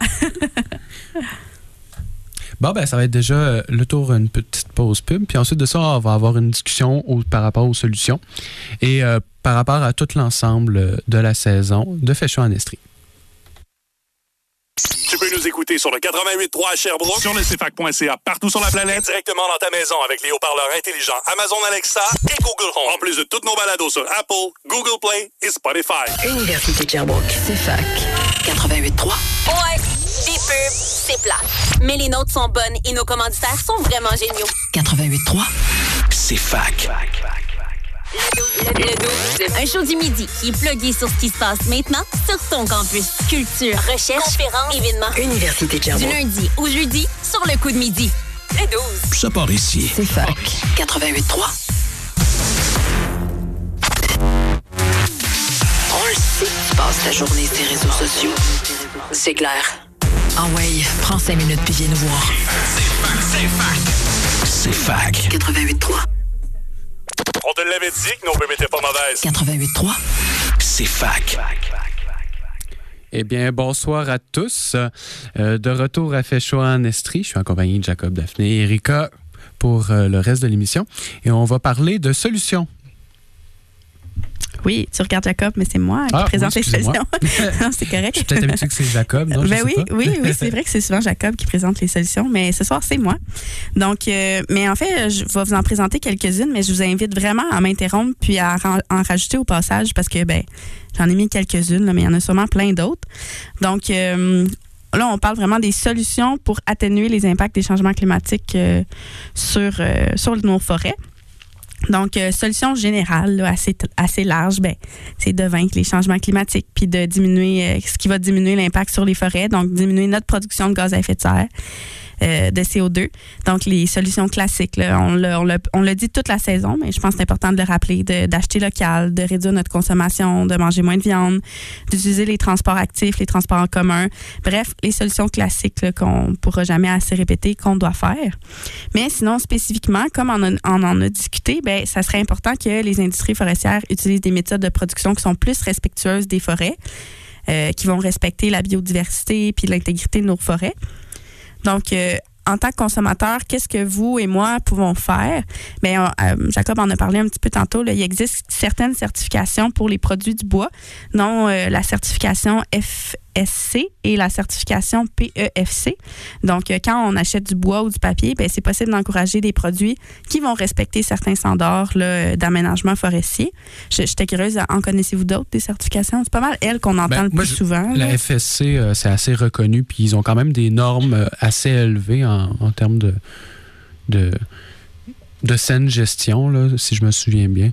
Bon, ben, ça va être déjà euh, le tour, une petite pause pub. Puis ensuite de ça, on va avoir une discussion par rapport aux solutions et euh, par rapport à tout l'ensemble de la saison de Fashion en Estrie. Tu peux nous écouter sur le 88.3 à Sherbrooke, sur le CFAC.ca, partout sur la planète, directement dans ta maison avec les haut-parleurs intelligents Amazon Alexa et Google Home. En plus de toutes nos balados sur Apple, Google Play et Spotify. Université de Sherbrooke, CFAC 88.3. Ouais, des pubs, c'est plat. Mais les nôtres sont bonnes et nos commanditaires sont vraiment géniaux. 88.3. CFAC. Le 12. Un show du midi qui est plugué sur ce qui se passe maintenant sur ton campus. Culture, recherche, conférences, événements. Université de Du lundi au jeudi sur le coup de midi. Le 12. Ça part ici. CFAC 88.3. On le sait, tu passes ta journée sur les réseaux sociaux. C'est clair. Ah ouais, prends cinq minutes puis viens nous voir. CFAC. 88.3. Te l'avait dit que nos étaient pas mauvaises. 88.3. CFAC. Eh bien, bonsoir à tous. Euh, de retour à Féchois en Estrie. Je suis en compagnie de Jacob Daphné et Erika pour euh, le reste de l'émission. Et on va parler de solutions. Oui, tu regardes Jacob, mais c'est moi qui Ah, présente oui, les solutions. non, c'est Je correct. suis peut-être que c'est Jacob. Non, je Ben sais oui, pas. oui, oui, c'est vrai que c'est souvent Jacob qui présente les solutions, mais ce soir, c'est moi. Donc, euh, mais en fait, je vais vous en présenter quelques-unes, mais je vous invite vraiment à m'interrompre puis à en rajouter au passage parce que, ben, j'en ai mis quelques-unes, mais il y en a sûrement plein d'autres. Donc, euh, là, on parle vraiment des solutions pour atténuer les impacts des changements climatiques euh, sur, euh, sur nos forêts. Donc, euh, solution générale, assez, assez large, ben, c'est de vaincre les changements climatiques, puis de diminuer euh, ce qui va diminuer l'impact sur les forêts, donc diminuer notre production de gaz à effet de serre, euh, de CO2. Donc, les solutions classiques, on l'a dit toute la saison, mais je pense que c'est important de le rappeler, d'acheter local, de réduire notre consommation, de manger moins de viande, d'utiliser les transports actifs, les transports en commun. Bref, les solutions classiques qu'on pourra jamais assez répéter, qu'on doit faire. Mais sinon, spécifiquement, comme on en a discuté, ben, ça serait important que les industries forestières utilisent des méthodes de production qui sont plus respectueuses des forêts, euh, qui vont respecter la biodiversité puis l'intégrité de nos forêts. Donc, euh, en tant que consommateur, qu'est-ce que vous et moi pouvons faire? Bien, euh, Jacob en a parlé un petit peu tantôt. il existe certaines certifications pour les produits du bois, dont euh, la certification FSC et la certification PEFC. Donc, euh, quand on achète du bois ou du papier, ben, c'est possible d'encourager des produits qui vont respecter certains standards euh, d'aménagement forestier. J'étais curieuse, en connaissez-vous d'autres des certifications? C'est pas mal elles qu'on entend Ben, le plus souvent. là. La FSC, euh, c'est assez reconnu, puis ils ont quand même des normes euh, assez élevées en, en termes de, de, de saine gestion, là, si je me souviens bien.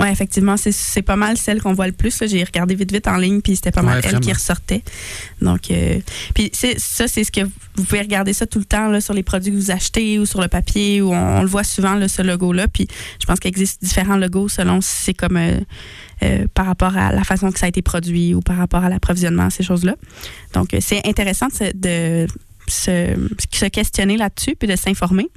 Oui, effectivement, c'est- c'est pas mal celle qu'on voit le plus. J'ai regardé vite vite en ligne, puis c'était pas mal elle qui ressortait. Donc, euh, puis c'est- ça, c'est ce que vous- pouvez regarder ça tout le temps là, sur les produits que vous achetez ou sur le papier, où on, on le voit souvent, là, ce logo-là. Puis je pense qu'il existe différents logos selon si c'est comme euh, euh, par rapport à la façon que ça a été produit ou par rapport à l'approvisionnement, ces choses-là. Donc, euh, c'est intéressant de, de se, questionner là-dessus puis de s'informer.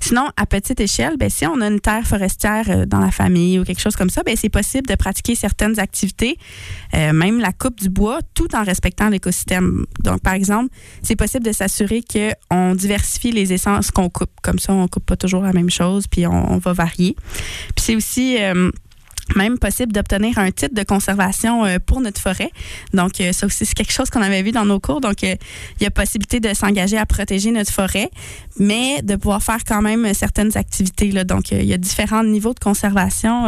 Sinon, à petite échelle, ben, si on a une terre forestière euh, dans la famille ou quelque chose comme ça, ben, c'est possible de pratiquer certaines activités, euh, même la coupe du bois, tout en respectant l'écosystème. Donc, par exemple, c'est possible de s'assurer qu'on diversifie les essences qu'on coupe. Comme ça, on coupe pas toujours la même chose, puis on, on va varier. Puis c'est aussi... euh, même possible d'obtenir un titre de conservation euh, pour notre forêt. Donc, euh, ça aussi, c'est quelque chose qu'on avait vu dans nos cours. Donc, euh, il y a possibilité de s'engager à protéger notre forêt, mais de pouvoir faire quand même certaines activités. Donc, il y a différents niveaux de conservation.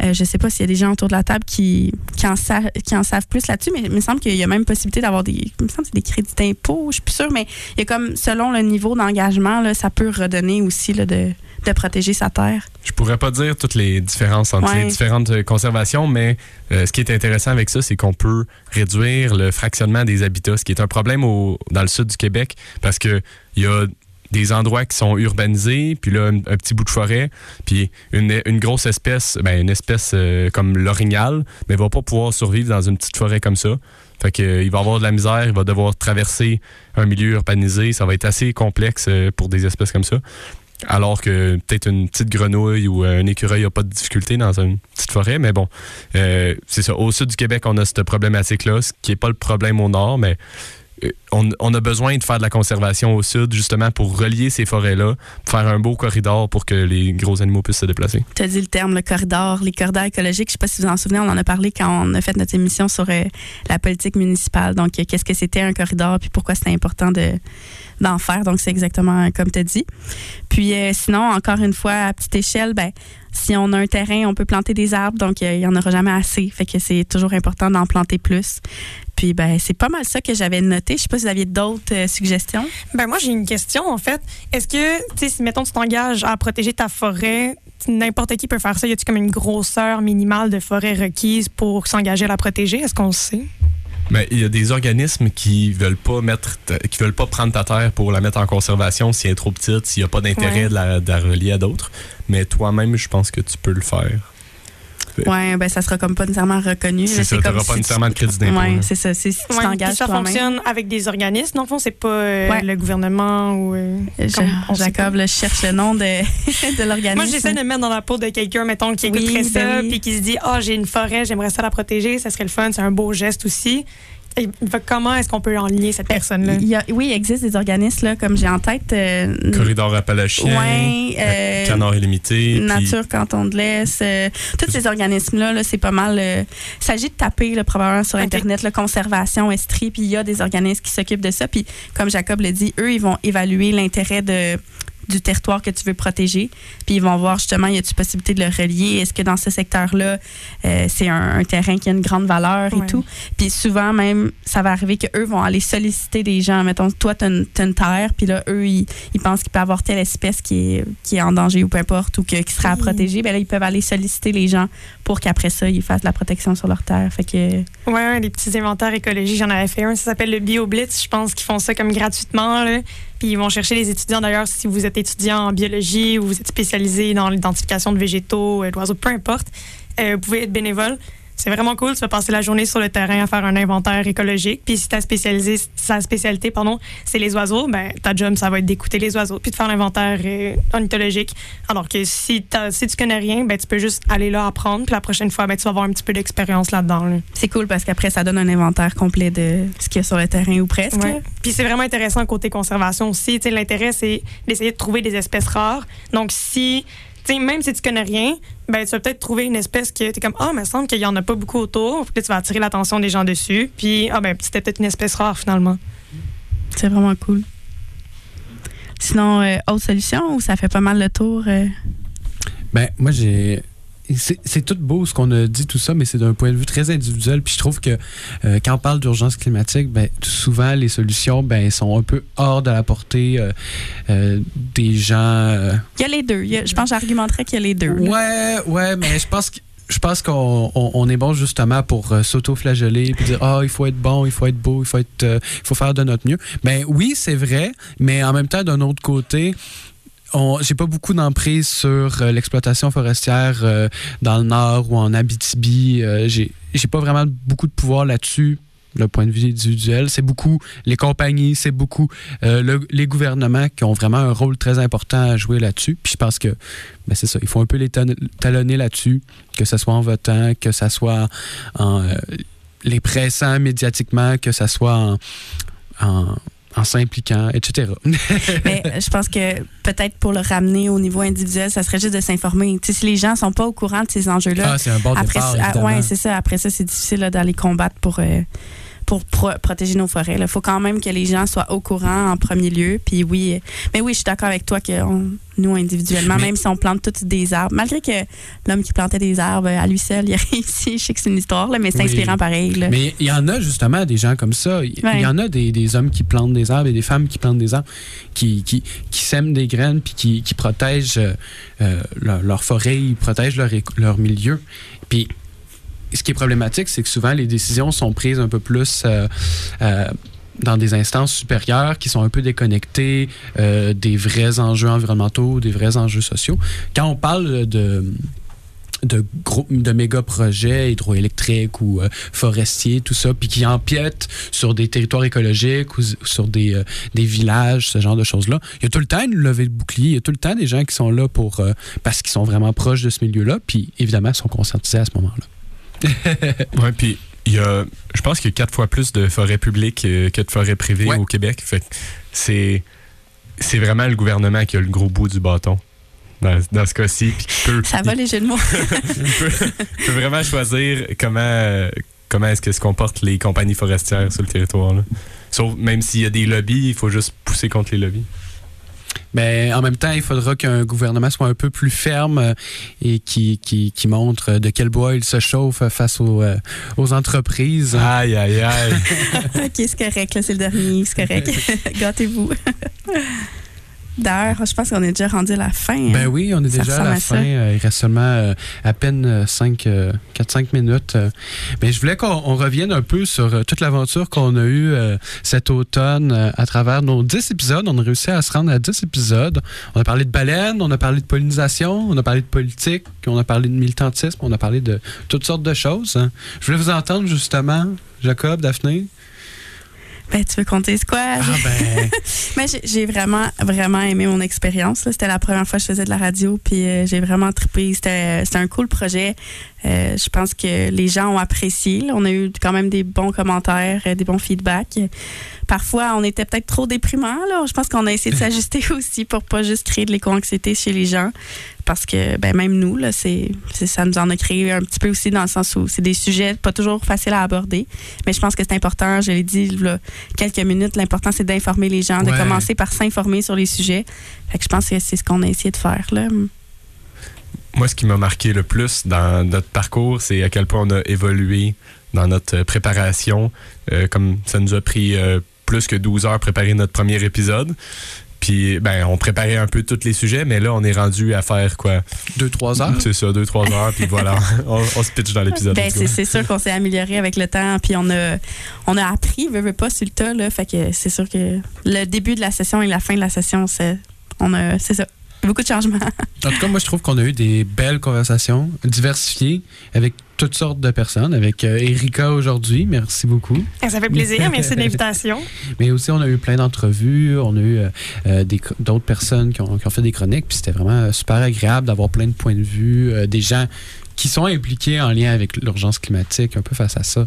Je ne sais pas s'il y a des gens autour de la table qui, en, savent plus là-dessus, mais il me semble qu'il y a même possibilité d'avoir des, des crédits d'impôt, je suis plus sûre, mais il y a comme, selon le niveau d'engagement, ça peut redonner aussi là, de, de protéger sa terre. Je pourrais pas dire toutes les différences entre Ouais. les différentes euh, conservations, mais euh, ce qui est intéressant avec ça, c'est qu'on peut réduire le fractionnement des habitats, ce qui est un problème au- dans le sud du Québec, parce que il y a des endroits qui sont urbanisés, puis là, un, un petit bout de forêt, puis une, une grosse espèce, ben, une espèce euh, comme l'orignal, mais va pas pouvoir survivre dans une petite forêt comme ça. Fait que, euh, il va avoir de la misère, il va devoir traverser un milieu urbanisé, ça va être assez complexe euh, pour des espèces comme ça. Alors que peut-être une petite grenouille ou un écureuil n'a pas de difficulté dans une petite forêt. Mais bon, euh, c'est ça. Au sud du Québec, on a cette problématique-là, ce qui n'est pas le problème au nord, mais on, on, a besoin de faire de la conservation au sud, justement, pour relier ces forêts-là, faire un beau corridor pour que les gros animaux puissent se déplacer. Tu as dit le terme, le corridor, les corridors écologiques. Je ne sais pas si vous en souvenez, on en a parlé quand on a fait notre émission sur euh, la politique municipale. Donc, euh, qu'est-ce que c'était un corridor, puis pourquoi c'était important de d'en faire. Donc, c'est exactement comme tu as dit. Puis, euh, sinon, encore une fois, à petite échelle, ben, si on a un terrain, on peut planter des arbres, donc il n'y en aura jamais assez. Fait que c'est toujours important d'en planter plus. Puis ben c'est pas mal ça que j'avais noté. Je sais pas si vous aviez d'autres euh, suggestions. Ben moi j'ai une question en fait. Est-ce que tu sais si mettons tu t'engages à protéger ta forêt, n'importe qui peut faire ça. Y a-t-il comme une grosseur minimale de forêt requise pour s'engager à la protéger? Est-ce qu'on le sait? Mais il y a des organismes qui veulent pas mettre, qui veulent pas prendre ta terre pour la mettre en conservation si elle est trop petite, s'il n'y a pas d'intérêt de, la, de la relier à d'autres. Mais toi-même, je pense que tu peux le faire. Oui, ben ça sera comme pas nécessairement reconnu. C'est ça, tu n'auras pas nécessairement de crédit d'impôt. Oui, c'est ça. Si tu t'engages Ça fonctionne avec des organismes. Non, fond, c'est pas euh, le gouvernement ou. Euh, Jacob, je cherche le nom de, de l'organisme. Moi, j'essaie de me mettre dans la peau de quelqu'un, mettons, qui écouterait ça, ben puis qui se dit Ah, oh, j'ai une forêt, j'aimerais ça la protéger, ça serait le fun, c'est un beau geste aussi. Comment est-ce qu'on peut enligner cette personne-là? oui, il existe des organismes, là, comme j'ai en tête. Euh, Corridor Appalachien, ouais, euh, Canard illimité. Nature Canton de l'Est. Euh, tous ces organismes-là, -là, c'est pas mal. il s'agit de taper là, probablement sur Internet, la conservation, Estrie, puis il y a des organismes qui s'occupent de ça. Puis, comme Jacob l'a dit, eux, ils vont évaluer l'intérêt de du territoire que tu veux protéger. Puis ils vont voir justement, y a-t-il possibilité de le relier? Est-ce que dans ce secteur-là, euh, c'est un, terrain qui a une grande valeur et tout? Puis souvent, même, ça va arriver qu'eux vont aller solliciter des gens. Mettons, toi, tu as, une terre, puis là, eux, ils, pensent qu'il peut y avoir telle espèce qui est, qui est en danger ou peu importe, ou qui sera à protéger. Bien là, ils peuvent aller solliciter les gens pour qu'après ça, ils fassent la protection sur leur terre. Fait que... Ouais, les petits inventaires écologiques, j'en avais fait un. Ça s'appelle le BioBlitz. Je pense qu'ils font ça comme gratuitement. Puis ils vont chercher les étudiants. D'ailleurs, si vous êtes étudiant en biologie ou vous êtes spécialisé dans l'identification de végétaux, euh, d'oiseaux, peu importe, euh, vous pouvez être bénévole. C'est vraiment cool. Tu vas passer la journée sur le terrain à faire un inventaire écologique. Puis si ta spécialisé, sa spécialité, pardon, c'est les oiseaux, ben ta job, ça va être d'écouter les oiseaux puis de faire l'inventaire euh, ornithologique. Alors que si, si tu connais rien, ben tu peux juste aller là apprendre. Puis la prochaine fois, ben tu vas avoir un petit peu d'expérience là-dedans. C'est cool parce qu'après, ça donne un inventaire complet de ce qu'il y a sur le terrain ou presque. Puis c'est vraiment intéressant côté conservation aussi. L'intérêt, c'est d'essayer de trouver des espèces rares. Donc si même si tu connais rien, ben, tu vas peut-être trouver une espèce que tu es comme, ah, oh, il me semble qu'il n'y en a pas beaucoup autour. Puis tu vas attirer l'attention des gens dessus. Puis, ah, ben, c'était peut-être une espèce rare finalement. C'est vraiment cool. Sinon, euh, autre solution ou ça fait pas mal le tour? Euh? Ben, moi, j'ai c'est tout beau ce qu'on a dit, tout ça, mais c'est d'un point de vue très individuel. Puis je trouve que euh, quand on parle d'urgence climatique, ben, souvent les solutions ben, sont un peu hors de la portée euh, euh, des gens. Il y a les deux. je pense que j'argumenterais qu'il y a les deux. Ouais, ouais, mais je pense que je pense qu'on est bon justement pour s'auto-flageller puis dire ah il faut être bon, il faut être beau, il faut être il faut faire de notre mieux. Ben oui, c'est vrai, mais en même temps d'un autre côté, j'ai pas beaucoup d'emprise sur euh, l'exploitation forestière euh, dans le nord ou en Abitibi. Euh, j'ai, pas vraiment beaucoup de pouvoir là-dessus le point de vue individuel. C'est beaucoup les compagnies, c'est beaucoup les gouvernements qui ont vraiment un rôle très important à jouer là-dessus. Puis je pense que ben c'est ça, il faut un peu les talonner là-dessus, que ce soit en votant, que ce soit en les pressant médiatiquement, que ce soit en en s'impliquant, etc. Mais je pense que peut-être pour le ramener au niveau individuel, ça serait juste de s'informer. si les gens sont pas au courant de ces enjeux-là, ah, c'est un bon après, départ, ouais, c'est ça. Après ça, c'est difficile d'aller combattre pour euh, pour protéger nos forêts. Il faut quand même que les gens soient au courant en premier lieu. Puis oui, mais oui, je suis d'accord avec toi que nous, individuellement, même si on plante tous des arbres, malgré que l'homme qui plantait des arbres à lui seul, il a réussi, je sais que c'est une histoire, là, mais c'est inspirant pareil. Mais il y en a justement des gens comme ça. Il y en a des, hommes qui plantent des arbres et des femmes qui plantent des arbres, qui, qui, sèment des graines puis qui, qui protègent euh, leur, forêt, ils protègent leur, leur milieu. Puis ce qui est problématique, c'est que souvent les décisions sont prises un peu plus euh, euh, dans des instances supérieures qui sont un peu déconnectées euh, des vrais enjeux environnementaux, des vrais enjeux sociaux. Quand on parle de gros, de méga projets hydroélectriques ou forestiers, tout ça, puis qui empiètent sur des territoires écologiques ou sur des, des villages, ce genre de choses-là. Il y a tout le temps une levée de bouclier, il y a tout le temps des gens qui sont là pour parce qu'ils sont vraiment proches de ce milieu-là, puis évidemment, ils sont conscientisés à ce moment-là. oui, puis il y a, je pense qu'il y a quatre fois plus de forêts publiques euh, que de forêts privées Ouais. au Québec. Fait que c'est, c'est vraiment le gouvernement qui a le gros bout du bâton dans, dans ce cas-ci. Ça va, les jeux de mots. il peut, peut vraiment choisir comment, comment est-ce que se comportent les compagnies forestières sur le territoire. là. Sauf, même s'il y a des lobbies, il faut juste pousser contre les lobbies. Mais en même temps, il faudra qu'un gouvernement soit un peu plus ferme euh, et qui, qui, qui montre de quel bois il se chauffe face aux, euh, aux entreprises. Aïe, aïe, aïe. OK, c'est correct, là, c'est le dernier, c'est correct. Gâtez-vous. D'ailleurs, je pense qu'on est déjà rendu à la fin. hein. Ben oui, on est Ça déjà à la à fin. Euh, Il reste seulement euh, à peine 5, 4-5 minutes. Euh, Mais je voulais qu'on on revienne un peu sur euh, toute l'aventure qu'on a eue euh, cet automne euh, à travers nos 10 épisodes. On a réussi à se rendre à 10 épisodes. On a parlé de baleines, on a parlé de pollinisation, on a parlé de politique, on a parlé de militantisme, on a parlé de toutes sortes de choses. hein. Je voulais vous entendre justement, Jacob, Daphné. Ben, tu veux qu'on dise quoi? Ah ben, Mais j'ai- vraiment, vraiment aimé mon expérience. C'était la première fois que je faisais de la radio, puis euh, j'ai vraiment trippé. C'était c'était un cool projet. Euh, je pense que les gens ont apprécié. là. On a eu quand même des bons commentaires, euh, des bons feedbacks. Parfois, on était peut-être trop déprimant. Là. Je pense qu'on a essayé de s'ajuster aussi pour pas juste créer de l'éco-anxiété chez les gens. Parce que ben, même nous, là, c'est, ça nous en a créé un petit peu aussi dans le sens où c'est des sujets pas toujours faciles à aborder. Mais je pense que c'est important, je l'ai dit là, quelques minutes, l'important c'est d'informer les gens, de commencer par s'informer sur les sujets. Fait que je pense que c'est ce qu'on a essayé de faire. Là. Moi, ce qui m'a marqué le plus dans notre parcours, c'est à quel point on a évolué dans notre euh, préparation. Euh, comme ça nous a pris euh, plus que 12 heures préparer notre premier épisode. Puis, ben, on préparait un peu tous les sujets, mais là, on est rendu à faire quoi? 2-3 heures. C'est ça, 2-3 heures, puis voilà, on, on se pitch dans l'épisode. Ben, c'est, c'est sûr qu'on s'est amélioré avec le temps, puis on a, on a appris, veux, veux pas, sur le tas. Là, fait que c'est sûr que le début de la session et la fin de la session, c'est, on a, c'est ça. Beaucoup de changements. En tout cas, moi, je trouve qu'on a eu des belles conversations diversifiées avec toutes sortes de personnes. Avec euh, Erika aujourd'hui, merci beaucoup. Ça fait plaisir. Merci de l'invitation. Mais aussi, on a eu plein d'entrevues. On a eu euh, euh, d'autres personnes qui ont, qui ont fait des chroniques. Puis c'était vraiment super agréable d'avoir plein de points de vue, euh, des gens qui sont impliqués en lien avec l'urgence climatique, un peu face à ça.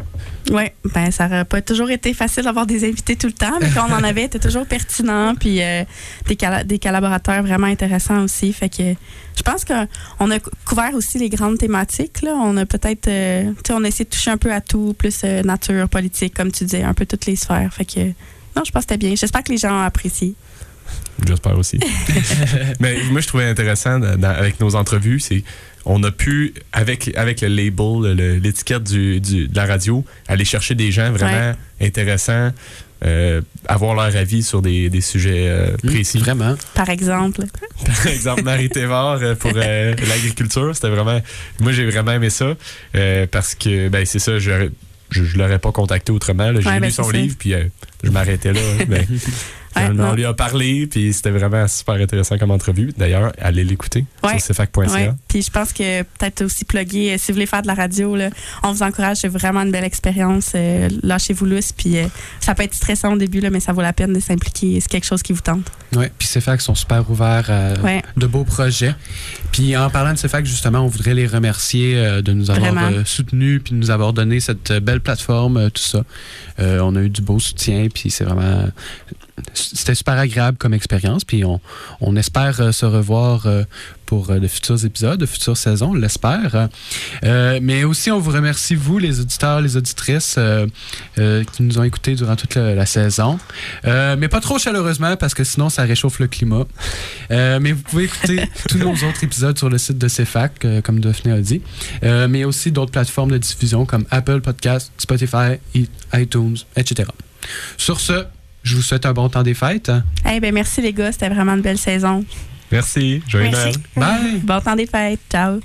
Oui, ben ça n'aurait pas toujours été facile d'avoir des invités tout le temps, mais quand on en avait, c'était toujours pertinent, puis euh, des, des collaborateurs vraiment intéressants aussi. Fait que je pense qu'on a cou- couvert aussi les grandes thématiques. Là. On a peut-être, euh, tu sais, on a essayé de toucher un peu à tout, plus euh, nature, politique, comme tu disais, un peu toutes les sphères. Fait que non, je pense que c'était bien. J'espère que les gens ont apprécié. J'espère aussi. Mais moi, je trouvais intéressant dans- dans- avec nos entrevues, c'est on a pu, avec, avec le label, l'étiquette du, du- de la radio, aller chercher des gens vraiment intéressants, euh, avoir leur avis sur des, des sujets euh, précis. Vraiment. Par exemple. Par exemple, Marie Thévard euh, pour euh, l'agriculture, c'était vraiment. Moi, j'ai vraiment aimé ça euh, parce que, ben, c'est ça, je, je, je l'aurais pas contacté autrement. là. J'ai Ouais, ben, lu son livre, puis euh, je m'arrêtais là. hein, ben, Ouais, on non. lui a parlé, puis c'était vraiment super intéressant comme entrevue. D'ailleurs, allez l'écouter Ouais. sur cfac.ca. Ouais. Puis je pense que peut-être aussi plugger, euh, si vous voulez faire de la radio, là, on vous encourage, c'est vraiment une belle expérience. Euh, Lâchez-vous lousse, puis euh, ça peut être stressant au début, là, mais ça vaut la peine de s'impliquer. C'est quelque chose qui vous tente. Oui, puis CFAC sont super ouverts à Ouais. de beaux projets. Puis en parlant de CFAC, justement, on voudrait les remercier euh, de nous avoir euh, soutenus puis de nous avoir donné cette euh, belle plateforme, tout ça. On a eu du beau soutien, puis c'est vraiment... C'était super agréable comme expérience, puis on, on espère se revoir pour euh, de futurs épisodes, de futures saisons, on l'espère. Euh, mais aussi, on vous remercie, vous, les auditeurs, les auditrices euh, euh, qui nous ont écoutés durant toute la, la saison. Euh, mais pas trop chaleureusement, parce que sinon, ça réchauffe le climat. Euh, mais vous pouvez écouter tous nos autres épisodes sur le site de CFAC, euh, comme Daphné a dit. Euh, mais aussi d'autres plateformes de diffusion comme Apple Podcasts, Spotify, iTunes, etc. Sur ce, je vous souhaite un bon temps des fêtes. Eh ben merci les gars, c'était vraiment une belle saison. Merci. Joyeux. Noël. Bye! Bon temps des fêtes. Ciao.